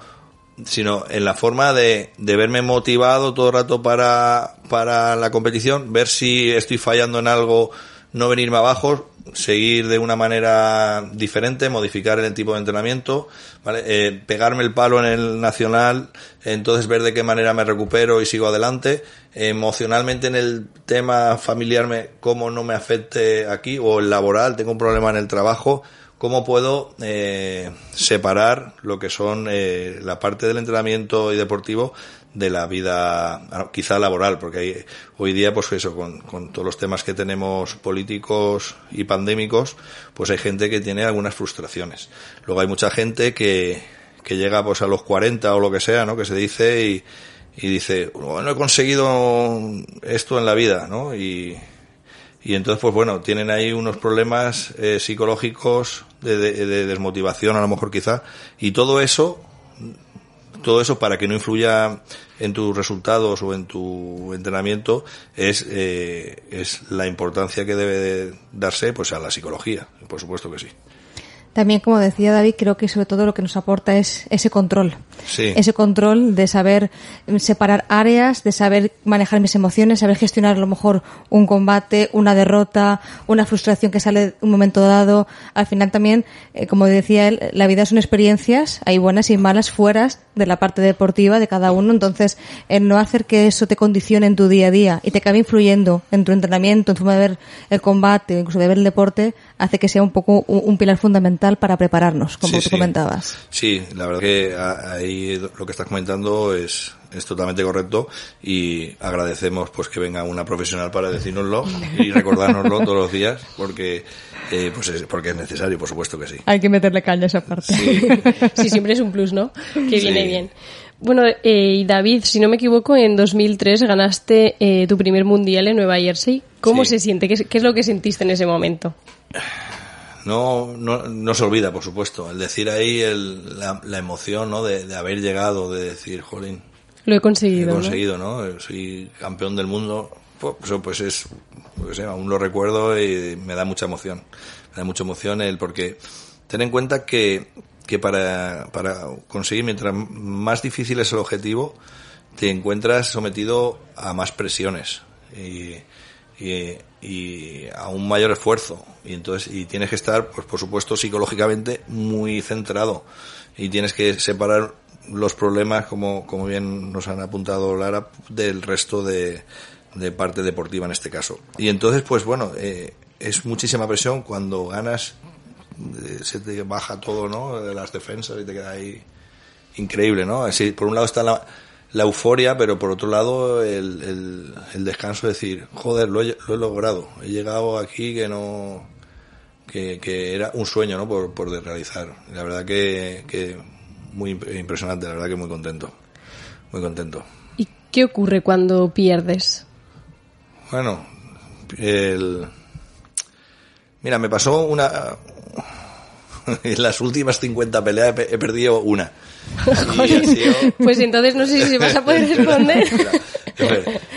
sino en la forma de, de verme motivado todo el rato para, para la competición, ver si estoy fallando en algo, no venirme abajo, seguir de una manera diferente, modificar el tipo de entrenamiento, ¿vale? Eh, pegarme el palo en el nacional, entonces ver de qué manera me recupero y sigo adelante. emocionalmente en el tema familiar, me, cómo no me afecte aquí, o el laboral, tengo un problema en el trabajo, cómo puedo eh, separar lo que son eh, la parte del entrenamiento y deportivo de la vida quizá laboral, porque hay, hoy día, pues eso, con, con, todos los temas que tenemos políticos y pandémicos, pues hay gente que tiene algunas frustraciones. Luego hay mucha gente que, que llega pues a los 40 o lo que sea, ¿no? Que se dice y, y dice, bueno, he conseguido esto en la vida, ¿no? Y, y entonces, pues bueno, tienen ahí unos problemas eh, psicológicos de, de desmotivación, a lo mejor quizá, y todo eso todo eso para que no influya en tus resultados o en tu entrenamiento es, eh, es la importancia que debe de darse pues a la psicología, por supuesto que sí. También, como decía David, creo que sobre todo lo que nos aporta es ese control. Sí. Ese control de saber separar áreas, de saber manejar mis emociones, saber gestionar a lo mejor un combate, una derrota, una frustración que sale un momento dado. Al final también, eh, como decía él, la vida son experiencias, hay buenas y malas fuera de la parte deportiva de cada uno. Entonces, el no hacer que eso te condicione en tu día a día y te acabe influyendo en tu entrenamiento, en tu forma de ver el combate, incluso de ver el deporte, hace que sea un poco un, un pilar fundamental para prepararnos, como Sí, tú sí. comentabas. Sí, la verdad que ahí lo que estás comentando es, es totalmente correcto y agradecemos pues que venga una profesional para decírnoslo y recordárnoslo todos los días porque eh, pues es, porque es necesario, por supuesto que sí. Hay que meterle caña a esa parte. Sí. Sí, siempre es un plus, ¿no? Que viene Sí. bien. Bueno, eh, y David, si no me equivoco, en 2003 ganaste eh, tu primer mundial en Nueva Jersey. ¿Cómo Sí. se siente? ¿Qué qué es lo que sentiste en ese momento? No, no, no se olvida, por supuesto, el decir ahí el, la, la emoción, ¿no? De, de haber llegado, de decir, jolín, Lo he he conseguido, ¿no? conseguido, ¿no? Soy campeón del mundo. Pues eso pues es, pues sé, aún lo recuerdo y me da mucha emoción. Me da mucha emoción el porque ten en cuenta que, que para, para conseguir, mientras más difícil es el objetivo, te encuentras sometido a más presiones y, y, y a un mayor esfuerzo. Y entonces, y tienes que estar, pues por supuesto, psicológicamente muy centrado. y tienes que separar los problemas, como, como bien nos han apuntado Lara, del resto de, de parte deportiva en este caso. Y entonces, pues bueno, eh, es muchísima presión cuando ganas, eh, se te baja todo, ¿no? De las defensas y te queda ahí increíble, ¿no? Así, por un lado está la, la euforia, pero por otro lado el, el, el descanso de decir, joder, lo he, lo he logrado, he llegado aquí que no, que, que era un sueño, ¿no? Por, por de realizar. La verdad que, que muy imp- impresionante, la verdad que muy contento, muy contento. ¿Y qué ocurre cuando pierdes? Bueno, el... Mira, me pasó una... En las últimas 50 peleas he pe- he perdido una. Sido- Pues entonces no sé si vas a poder responder.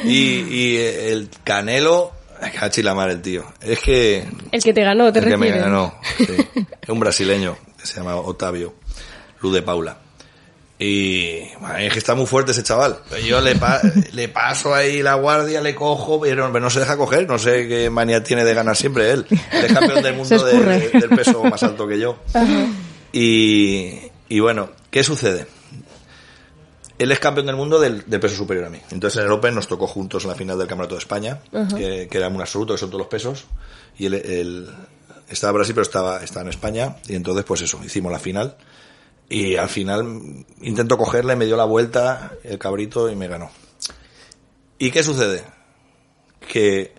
Y, y el Canelo... Cachi la mar el tío. Es que... El que te ganó, te el que me refieres. ganó. sí. Es un brasileño que se llama Otavio. Luz de Paula. Y bueno, es que está muy fuerte ese chaval. Yo le, pa- le paso ahí la guardia, le cojo, pero no se deja coger. No sé qué manía tiene de ganar siempre él. Él es campeón del mundo de- de- del peso más alto que yo. Y, y bueno, ¿qué sucede? Él es campeón del mundo del, del peso superior a mí. Entonces en el Open nos tocó juntos en la final del Campeonato de España, que, que era un absoluto, que son todos los pesos. Y él, él estaba en Brasil, pero estaba, estaba en España. Y entonces, pues eso, hicimos la final. Y al final intento cogerle, me dio la vuelta el cabrito y me ganó. ¿Y qué sucede? Que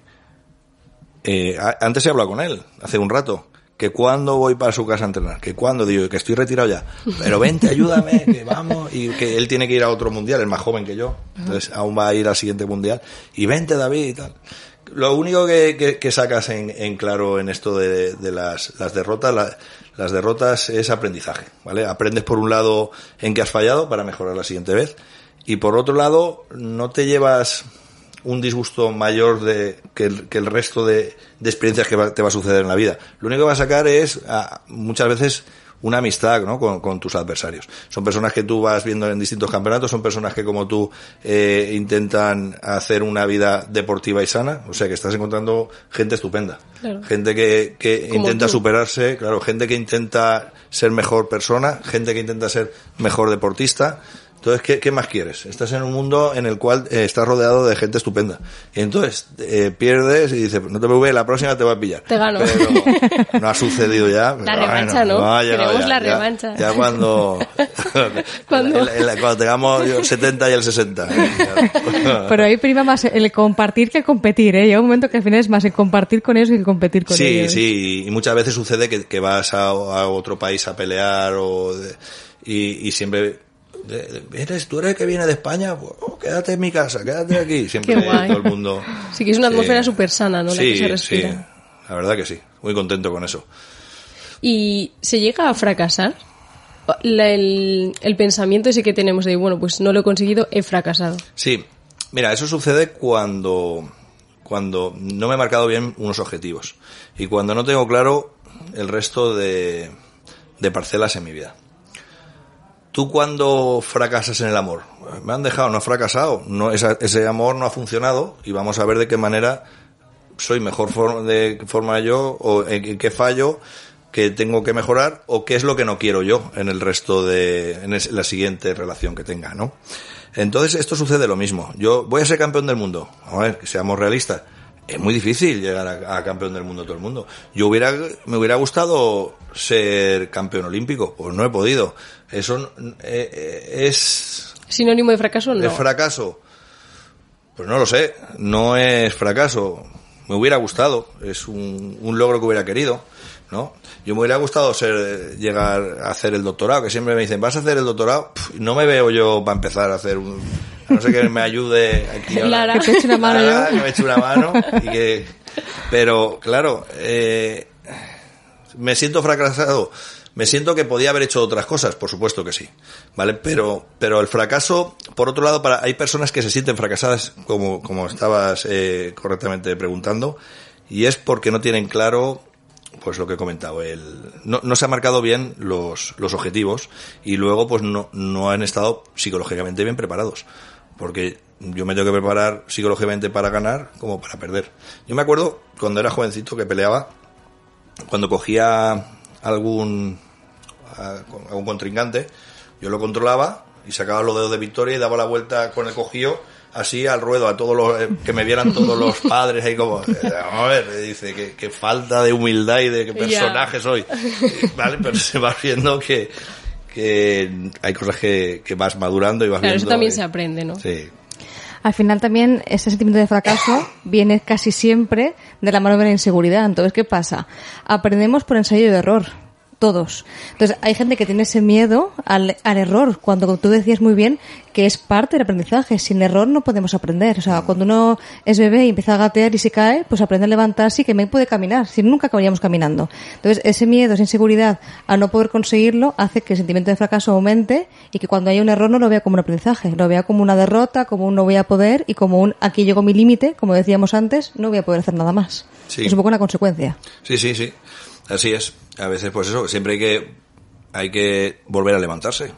eh, antes he hablado con él, hace un rato, que cuando voy para su casa a entrenar, que cuando digo que estoy retirado ya, pero vente, ayúdame, que vamos, y que él tiene que ir a otro mundial, es más joven que yo, entonces aún va a ir al siguiente mundial, y vente David y tal. Lo único que, que- que sacas en, en claro en esto de, de las, las derrotas, la- las derrotas es aprendizaje, ¿vale? Aprendes por un lado en que has fallado para mejorar la siguiente vez, y por otro lado no te llevas un disgusto mayor de, que, el, resto de, de experiencias que va- te va a suceder en la vida. Lo único que va a sacar es muchas veces una amistad ¿no? con, con tus adversarios. Son personas que tú vas viendo en distintos campeonatos, son personas que como tú eh, intentan hacer una vida deportiva y sana, o sea que estás encontrando gente estupenda. Claro. Gente que, que intenta tú. superarse, claro, gente que intenta ser mejor persona, gente que intenta ser mejor deportista. Entonces, ¿qué, qué más quieres? Estás en un mundo en el cual eh, estás rodeado de gente estupenda. Y entonces eh, pierdes y dices, no te preocupes, la próxima te va a pillar. Te gano. Pero no ha sucedido ya. pero revancha, ¿no? llegado Queremos ya, la ya- revancha. Ya, cuando, Cuando- el- el- cuando tengamos el 70 y el 60. Pero ahí prima más el compartir que competir, ¿eh? Llega un momento que al final es más el compartir con ellos que el competir con Sí, ellos. sí, y muchas veces sucede que, que vas a, a otro país a pelear o de- y, y siempre eres tú eres el que viene de España, Pues, oh, quédate en mi casa, quédate aquí, siempre Qué guay. todo el mundo. Sí, que es una atmósfera súper sana, ¿no? La Sí, que se respira. sí, la verdad que sí, muy contento con eso. ¿Y se llega a fracasar? La- el, el pensamiento ese que tenemos de, bueno, pues no lo he conseguido, he fracasado. Sí, mira, eso sucede cuando, cuando no me he marcado bien unos objetivos y cuando no tengo claro el resto de, de parcelas en mi vida. Tú cuando fracasas en el amor, me han dejado, no he fracasado, no, esa- ese amor no ha funcionado y vamos a ver de qué manera soy mejor forma, de forma yo o en, qué fallo que tengo que mejorar o qué es lo que no quiero yo en el resto de en la siguiente relación que tenga, ¿no? Entonces esto sucede lo mismo. Yo voy a ser campeón del mundo. A ver, que seamos realistas. Es muy difícil llegar a, a campeón del mundo todo el mundo. Yo hubiera me hubiera gustado ser campeón olímpico, pues no he podido. Eso eh, eh, es Sinónimo de fracaso, no. ¿Es fracaso? Pues no lo sé, no es fracaso. Me hubiera gustado, es un, un logro que hubiera querido, ¿no? Yo me hubiera gustado ser, llegar a hacer el doctorado, que siempre me dicen, ¿vas a hacer el doctorado? Pff, no me veo yo para empezar a hacer un... A no ser que me ayude aquí. ahora. Lara. Que te eche una mano Lara, yo. que me eche una mano y que... Pero, claro, eh, me siento fracasado. Me siento que podía haber hecho otras cosas, por supuesto que sí, ¿vale? Pero, pero el fracaso, por otro lado, para, hay personas que se sienten fracasadas, como, como estabas eh, correctamente preguntando, y es porque no tienen claro, pues lo que he comentado, el, no, no se han marcado bien los, los objetivos y luego pues no, no han estado psicológicamente bien preparados. Porque yo me tengo que preparar psicológicamente para ganar como para perder. Yo me acuerdo cuando era jovencito que peleaba, cuando cogía algún a, a un contrincante, yo lo controlaba y sacaba los dedos de victoria y daba la vuelta con el cojío así al ruedo a todos los eh, que me vieran todos los padres ahí como eh, vamos a ver dice que, que falta de humildad y de qué personaje soy vale pero se va viendo que que hay cosas que, que vas madurando y vas Claro, viendo eso también y- se aprende, ¿no? sí Al final también ese sentimiento de fracaso viene casi siempre de la mano de la inseguridad. Entonces, ¿qué pasa? Aprendemos por ensayo de error. Todos. Entonces, hay gente que tiene ese miedo al, al error, cuando como tú decías muy bien que es parte del aprendizaje. Sin error no podemos aprender. O sea, cuando uno es bebé y empieza a gatear y se cae, pues aprende a levantarse y que me puede caminar. Si nunca acabaríamos caminando. Entonces, ese miedo, esa inseguridad a no poder conseguirlo hace que el sentimiento de fracaso aumente y que cuando haya un error no lo vea como un aprendizaje, lo vea como una derrota, como un no voy a poder y como un aquí llegó mi límite, como decíamos antes, no voy a poder hacer nada más. Sí. Es un poco una consecuencia. Sí, sí, sí. Así es. A veces, pues eso, siempre hay que, hay que volver a levantarse.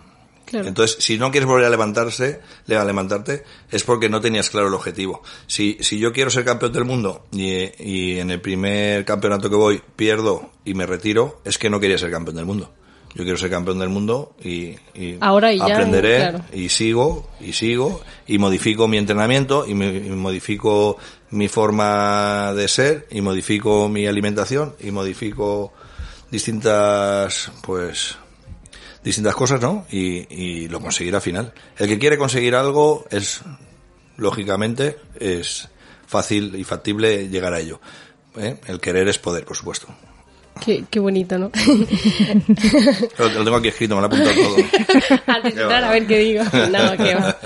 Claro. Entonces, si no quieres volver a levantarse, le- a levantarte, es porque no tenías claro el objetivo. Si, si yo quiero ser campeón del mundo y, y en el primer campeonato que voy pierdo y me retiro, es que no quería ser campeón del mundo. Yo quiero ser campeón del mundo y, y Ahora y ya, aprenderé claro. y sigo y sigo y modifico mi entrenamiento y, me- y modifico mi forma de ser y modifico mi alimentación y modifico distintas pues distintas cosas no y, y lo conseguirá al final. El que quiere conseguir algo es lógicamente es fácil y factible llegar a ello ¿eh? el querer es poder por supuesto Qué, qué bonito, ¿no? lo, lo tengo aquí escrito me lo he apuntado todo va. a ver qué digo. No, qué va.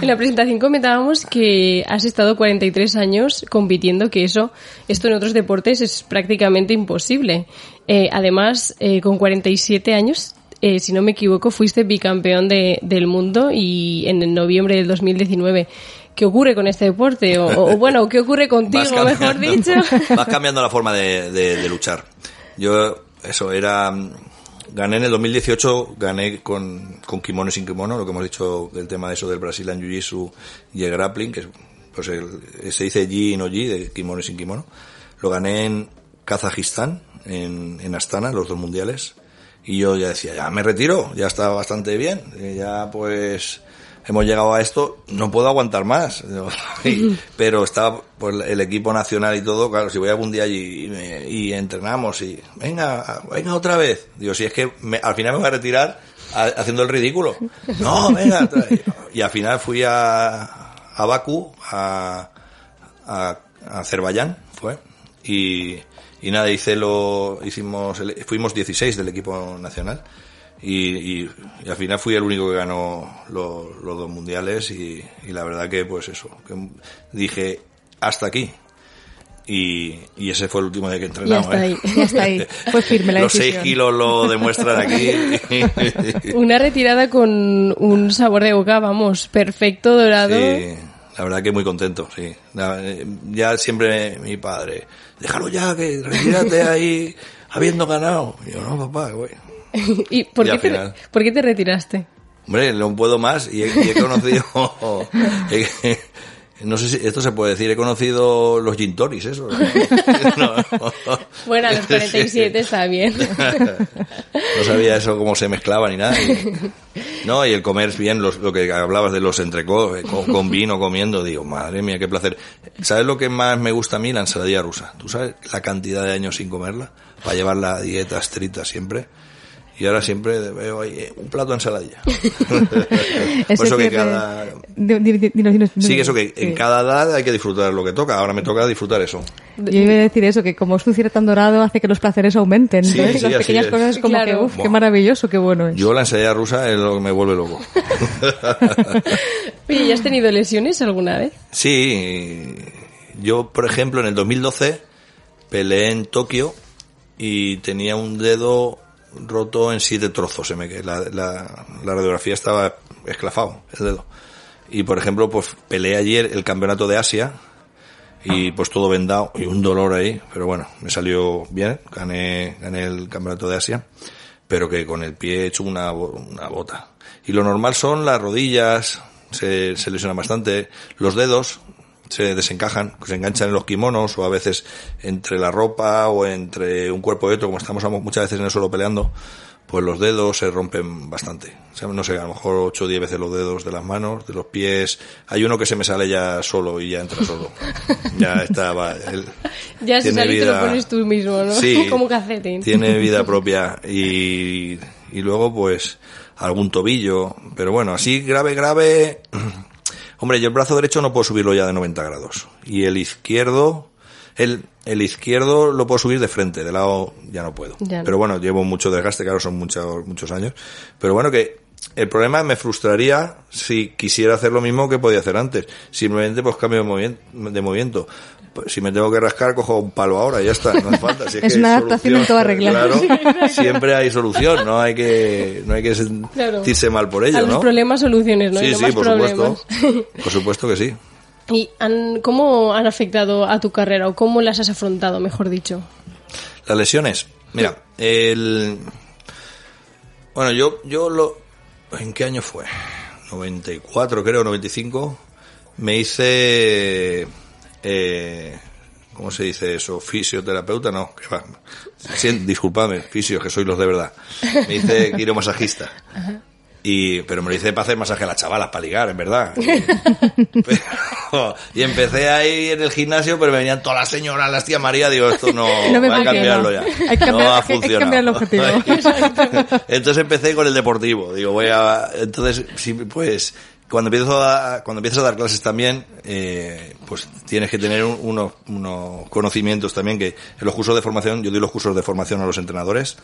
En la presentación comentábamos que has estado 43 años compitiendo, que eso, esto en otros deportes es prácticamente imposible. Eh, además, eh, con 47 años, eh, si no me equivoco, fuiste bicampeón de, del mundo y en el noviembre del 2019. ¿Qué ocurre con este deporte? O, o, bueno, ¿qué ocurre contigo, mejor dicho? Vas cambiando la forma de, de- de luchar. Yo, eso era. mm, Gané en el 2018, gané con, con kimono y sin kimono, lo que hemos dicho del tema de eso del Brazilian Jiu-Jitsu y el grappling, que es, pues el- se dice Ji y no Ji, de kimono y sin kimono. Lo gané en Kazajistán, en, en Astana, los dos mundiales. Y yo ya decía, ya me retiro, ya está bastante bien, eh, ya pues hemos llegado a esto, no puedo aguantar más. Pero estaba pues, el equipo nacional y todo, claro, si voy algún día allí y, y entrenamos y venga, venga otra vez. Digo, si es que me- al final me voy a retirar ha- haciendo el ridículo. No, venga. otra vez. Y al final fui a, a Bakú, a, a, a Azerbaiyán, fue. Y, y nada, hice lo, hicimos, fuimos 16 del equipo nacional. Y, y, y al final fui el único que ganó lo- los dos mundiales y, y la verdad que pues eso, que dije hasta aquí. Y, y ese fue el último día que entrenamos. está ¿eh? ahí. Ya está ahí. Fue firme la Los seis kilos lo demuestran aquí. Una retirada con un sabor de boca, vamos, perfecto, dorado. Sí, la verdad que muy contento, sí. Ya siempre mi padre, déjalo ya, que retírate ahí habiendo ganado. Y yo, no, papá, güey. ¿Y por, Y qué te, final- por qué te retiraste? Hombre, no puedo más y he, y he conocido... no sé si esto se puede decir, he conocido los gin tonis, eso. No, Bueno, a los 47 está bien. no sabía eso cómo se mezclaba ni nada. No, y el comer bien, los- lo que hablabas de los entrecos, eh, con, con vino comiendo, digo, madre mía, qué placer. ¿Sabes lo que más me gusta a mí? La ensaladilla rusa. ¿Tú sabes la cantidad de años sin comerla? Para llevarla a dieta estricta siempre. Y ahora siempre veo ahí eh, un plato de ensaladilla. Por eso que cada... Sí, eso que en Sí. cada edad hay que disfrutar lo que toca. Ahora me toca disfrutar eso. Yo iba a decir eso, que como es un cierre tan dorado hace que los placeres aumenten. Sí, Entonces, sí, las pequeñas es. cosas como Claro. que, uff, qué maravilloso, qué bueno es. Yo la ensalada rusa es lo que me vuelve loco. Oye, ¿ya has tenido lesiones alguna vez? Sí, yo por ejemplo en el 2012 peleé en Tokio y tenía un dedo roto en siete trozos. Se me, la, la, la radiografía estaba esclafado, el dedo. Y por ejemplo, pues peleé ayer el campeonato de Asia y pues todo vendado y un dolor ahí, pero bueno, me salió bien, gané, gané el campeonato de Asia, pero que con el pie he hecho una, una bota. Y lo normal son las rodillas, se, se lesionan bastante, los dedos se desencajan, se enganchan en los kimonos o a veces entre la ropa o entre un cuerpo y otro, como estamos muchas veces en el suelo peleando, pues los dedos se rompen bastante. O sea, no sé, a lo mejor 8 o 10 veces los dedos de las manos, de los pies. Hay uno que se me sale ya solo y ya entra solo. ya estaba. ya se sale y te lo pones tú mismo, ¿no? Sí, Como cacetín. Tiene vida propia. Y, y luego, pues, algún tobillo. Pero bueno, así grave, grave. Hombre, yo el brazo derecho no puedo subirlo ya de 90 grados. Y el izquierdo, el, el izquierdo lo puedo subir de frente, de lado ya no puedo. Pero bueno, llevo mucho desgaste, claro, son muchos, muchos años. Pero bueno, que el problema me frustraría si quisiera hacer lo mismo que podía hacer antes. Simplemente pues cambio de movimiento. De movimiento. Pues, si me tengo que rascar, cojo un palo ahora y ya está, no hace falta. es, una adaptación en toda regla. Claro, siempre hay solución, no hay que, no hay que sentirse mal por ello, A los problemas, soluciones, ¿no? Sí, sí, por supuesto. Por supuesto que sí. ¿Y cómo han afectado a tu carrera o cómo las has afrontado, mejor dicho? Las lesiones. Mira, el... Bueno, yo, yo lo... ¿En qué año fue? 94, creo, 95. Me hice eh, ¿cómo se dice eso? Fisioterapeuta, no, que va. disculpadme, fisio, que soy los de verdad. Me dice quiromasajista. Y, pero me lo hice para hacer masaje a las chavalas, para ligar, en verdad. y empecé ahí en el gimnasio, pero me venían todas las señoras, las tía María, digo, esto no, no va a cambiarlo ya. Hay que cambiar, no Hay cambiar el objetivo. entonces empecé con el deportivo. Digo, voy a, entonces, sí, pues, cuando empiezo a, cuando empiezas a dar clases también, eh, pues tienes que tener unos, unos, conocimientos también que en los cursos de formación, yo doy los cursos de formación a los entrenadores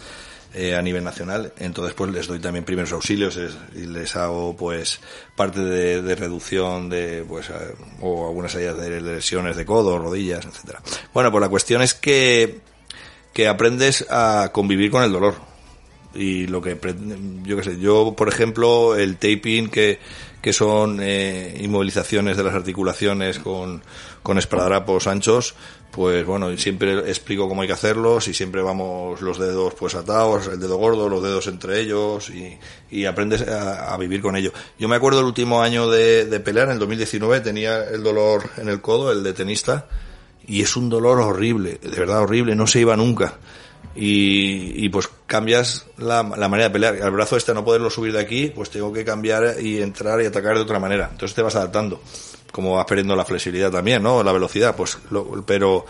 eh, a nivel nacional, entonces pues les doy también primeros auxilios y les hago pues parte de, reducción de pues o algunas salidas de lesiones de codo, rodillas, etcétera. Bueno, pues la cuestión es que que aprendes a convivir con el dolor y lo que yo qué sé yo por ejemplo el taping que que son eh, inmovilizaciones de las articulaciones con, con esparadrapos anchos, pues bueno, siempre explico cómo hay que hacerlos y siempre vamos los dedos pues atados, el dedo gordo, los dedos entre ellos y, y aprendes a, vivir con ello. Yo me acuerdo el último año de, de pelear, en el 2019, tenía el dolor en el codo, el de tenista, y es un dolor horrible, de verdad horrible, no se iba nunca y, y pues cambias la, la, manera de pelear. Al brazo este no poderlo subir de aquí, pues tengo que cambiar y entrar y atacar de otra manera. Entonces te vas adaptando. Como vas perdiendo la flexibilidad también, ¿no? La velocidad, pues, lo, pero,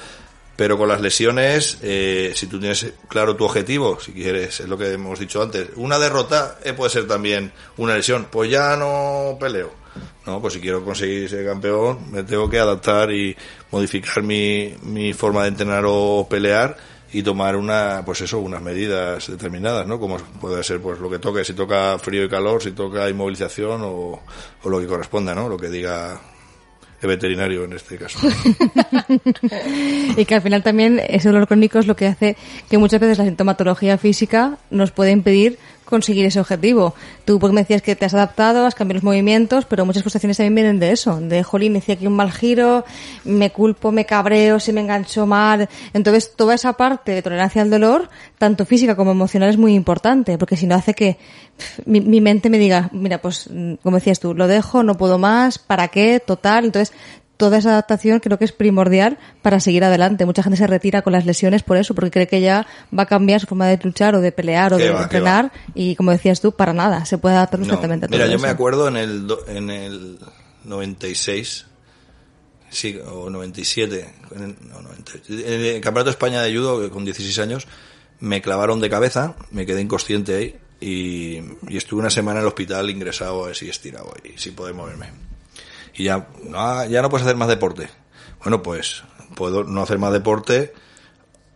pero con las lesiones, eh, si tú tienes claro tu objetivo, si quieres, es lo que hemos dicho antes, una derrota eh, puede ser también una lesión, pues ya no peleo. No, pues si quiero conseguir ser campeón, me tengo que adaptar y modificar mi, mi forma de entrenar o pelear y tomar una pues eso unas medidas determinadas no como puede ser pues lo que toque si toca frío y calor si toca inmovilización o, lo que corresponda no lo que diga el veterinario en este caso. y que al final también ese dolor crónico es lo que hace que muchas veces la sintomatología física nos puede impedir conseguir ese objetivo. Tú porque me decías que te has adaptado, has cambiado los movimientos, pero muchas frustraciones también vienen de eso, de jolín, hice aquí un mal giro, me culpo, me cabreo, se me enganchó mal. Entonces, toda esa parte de tolerancia al dolor, tanto física como emocional, es muy importante, porque si no hace que mi, mi mente me diga, mira, pues, como decías tú, lo dejo, no puedo más, ¿para qué? Total. Entonces, toda esa adaptación creo que es primordial para seguir adelante. Mucha gente se retira con las lesiones por eso, porque cree que ya va a cambiar su forma de luchar o de pelear o de entrenar. y como decías tú, para nada, se puede adaptar perfectamente a todo Mira, yo me acuerdo en el, en el 96, sí, o 97, en el, no, en el Campeonato de España de Judo, con 16 años, me clavaron de cabeza, me quedé inconsciente ahí y, y estuve una semana en el hospital ingresado así estirado y sin poder moverme y ya no, ya no puedes hacer más deporte. Bueno, pues puedo no hacer más deporte,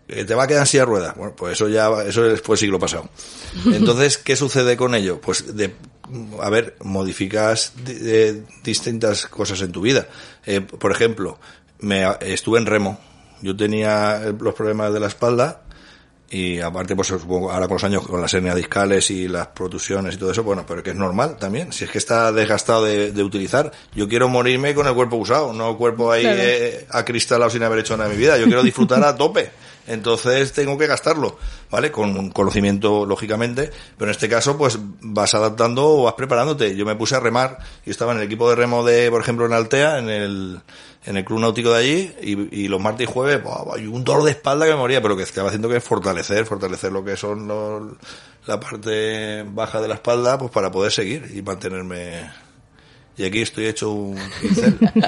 eh, te va a quedar en silla de ruedas. Bueno, pues eso ya, eso fue el siglo pasado. Entonces, ¿qué sucede con ello? Pues de, a ver, modificas distintas cosas en tu vida. Eh, por ejemplo, me estuve en remo. Yo tenía los problemas de la espalda y aparte, pues supongo, ahora con los años, con las hernias discales y las protusiones y todo eso, bueno, pero que es normal también. Si es que está desgastado de, de utilizar. Yo quiero morirme con el cuerpo usado, no el cuerpo ahí eh, acristalado sin haber hecho nada en mi vida. Yo quiero disfrutar a tope. Entonces tengo que gastarlo, ¿vale? Con conocimiento, lógicamente, pero en este caso, pues vas adaptando o vas preparándote. Yo me puse a remar y estaba en el equipo de remo de, por ejemplo, en Altea, en el, en el club náutico de allí, y, los martes y jueves, hay un dolor de espalda que me moría, pero que estaba haciendo que fortalecer, fortalecer lo que son los, la parte baja de la espalda, pues para poder seguir y mantenerme. Y aquí estoy hecho un pincel. Oye,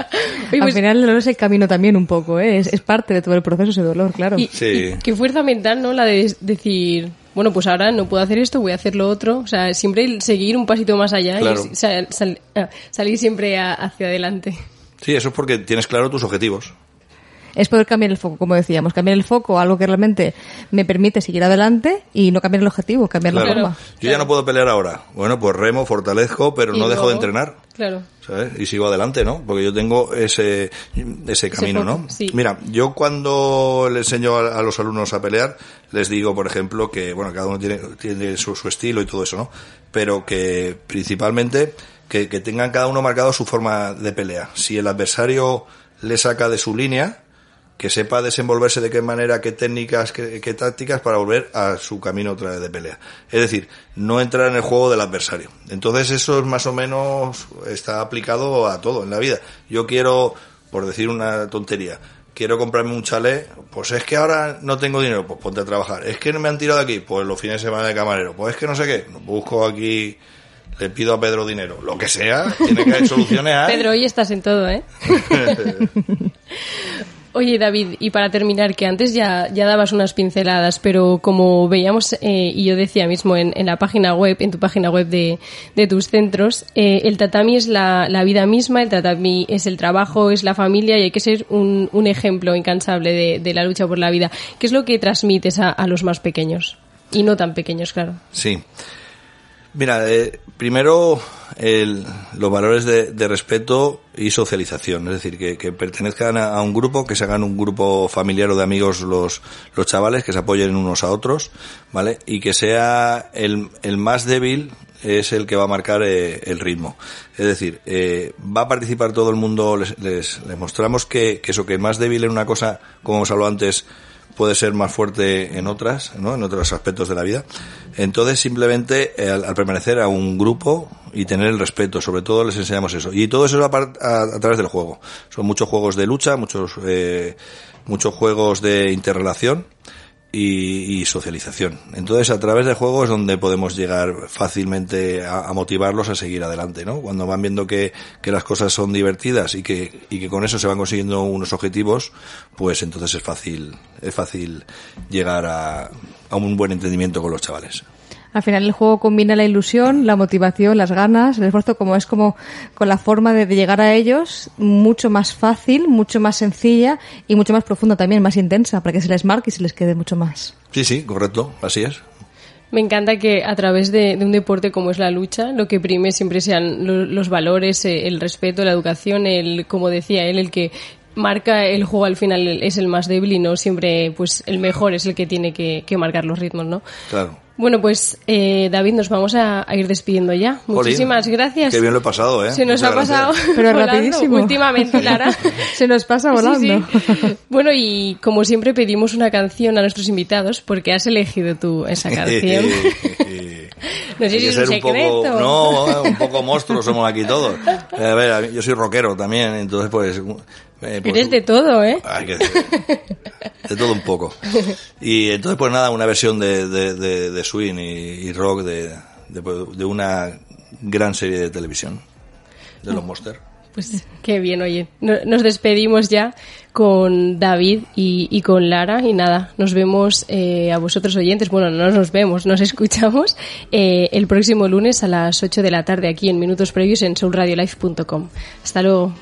Al pues, final el dolor es el camino también un poco, ¿eh? es, es parte de todo el proceso ese dolor, claro. y- Sí. y qué fuerza mental, ¿no? La de decir, bueno, pues ahora no puedo hacer esto, voy a hacer lo otro. O sea, siempre seguir un pasito más allá Claro. y sal- sal- ah, salir siempre a- hacia adelante. Sí, eso es porque tienes claro tus objetivos. Es poder cambiar el foco, como decíamos, cambiar el foco a algo que realmente me permite seguir adelante y no cambiar el objetivo, cambiar la Claro. forma. Yo ya no puedo pelear ahora. Bueno, pues remo, fortalezco, pero no dejo de entrenar. Claro. ¿sabes? Y sigo adelante, ¿no? Porque yo tengo ese, ese camino, ¿no? sí. Mira, yo cuando le enseño a, a los alumnos a pelear, les digo, por ejemplo, que, bueno, cada uno tiene, tiene su, su estilo y todo eso, ¿no? Pero que principalmente que, que tengan cada uno marcado su forma de pelea. Si el adversario le saca de su línea, que sepa desenvolverse de qué manera, qué técnicas, qué, qué tácticas para volver a su camino otra vez de pelea. Es decir, no entrar en el juego del adversario. Entonces eso es más o menos está aplicado a todo en la vida. Yo quiero, por decir una tontería, quiero comprarme un chalet, pues es que ahora no tengo dinero, pues ponte a trabajar. Es que me han tirado aquí, pues los fines de semana de camarero, pues es que no sé qué, busco aquí, le pido a Pedro dinero, lo que sea, tiene que haber soluciones. hay. Pedro, hoy estás en todo, ¿eh? Oye, David, y para terminar, que antes ya, ya dabas unas pinceladas, pero como veíamos, eh, y yo decía mismo en, en la página web, en tu página web de, de tus centros, eh, el tatami es la, la vida misma, el tatami es el trabajo, es la familia y hay que ser un, un ejemplo incansable de, de la lucha por la vida. ¿Qué es lo que transmites a, a los más pequeños? Y no tan pequeños, claro. Sí. Mira, eh, primero el- los valores de, de respeto y socialización, es decir, que, que pertenezcan a, un grupo, que se hagan un grupo familiar o de amigos los, los chavales, que se apoyen unos a otros, ¿vale? Y que sea el, el más débil es el que va a marcar eh, el ritmo. Es decir, eh, va a participar todo el mundo, les, les, les mostramos que, que eso, que más débil en una cosa, como hemos hablado antes, puede ser más fuerte en otras, ¿no? En otros aspectos de la vida. Entonces, simplemente, eh, al, permanecer a un grupo y tener el respeto, sobre todo les enseñamos eso. Y todo eso es a, a- a través del juego. Son muchos juegos de lucha, muchos, eh, muchos juegos de interrelación y, y socialización. Entonces, a través del juego es donde podemos llegar fácilmente a, a motivarlos a seguir adelante, ¿no? Cuando van viendo que, que las cosas son divertidas y que, y que con eso se van consiguiendo unos objetivos, pues entonces es fácil, es fácil llegar a, a un buen entendimiento con los chavales. Al final el juego combina la ilusión, la motivación, las ganas, el esfuerzo, como es como con la forma de, de llegar a ellos mucho más fácil, mucho más sencilla y mucho más profunda también, más intensa, para que se les marque y se les quede mucho más. Sí, sí, correcto, así es. Me encanta que a través de, de un deporte como es la lucha, lo que prime siempre sean lo- los valores, eh, el respeto, la educación, el, como decía él, el que marca el juego al final es el más débil y no siempre pues el mejor es el que tiene que, que marcar los ritmos, ¿no? Claro. Bueno, pues eh, David, nos vamos a, a ir despidiendo ya. Muchísimas Jolín, gracias. Qué bien lo he pasado, ¿eh? Se nos Muchas ha pasado gracias. Pero volando rapidísimo. últimamente, Lara. Se nos pasa Sí, volando. sí. Bueno, y como siempre pedimos una canción a nuestros invitados porque has elegido tú esa canción. No sé si es un poco, no, un poco monstruos somos aquí todos. Eh, A ver, yo soy rockero también, entonces pues... eh, pues, Eres de todo, ¿eh? Hay que de todo un poco. Y entonces, pues nada, una versión de, de, de, de swing y, y rock de, de, de una gran serie de televisión, de los Monster. Pues qué bien, oye. No- Nos despedimos ya con David y, y con Lara y nada, nos vemos eh, a vosotros oyentes, bueno, no nos vemos, nos escuchamos eh, el próximo lunes a las 8 de la tarde aquí en Minutos Previos en soulradiolife.com. Hasta luego.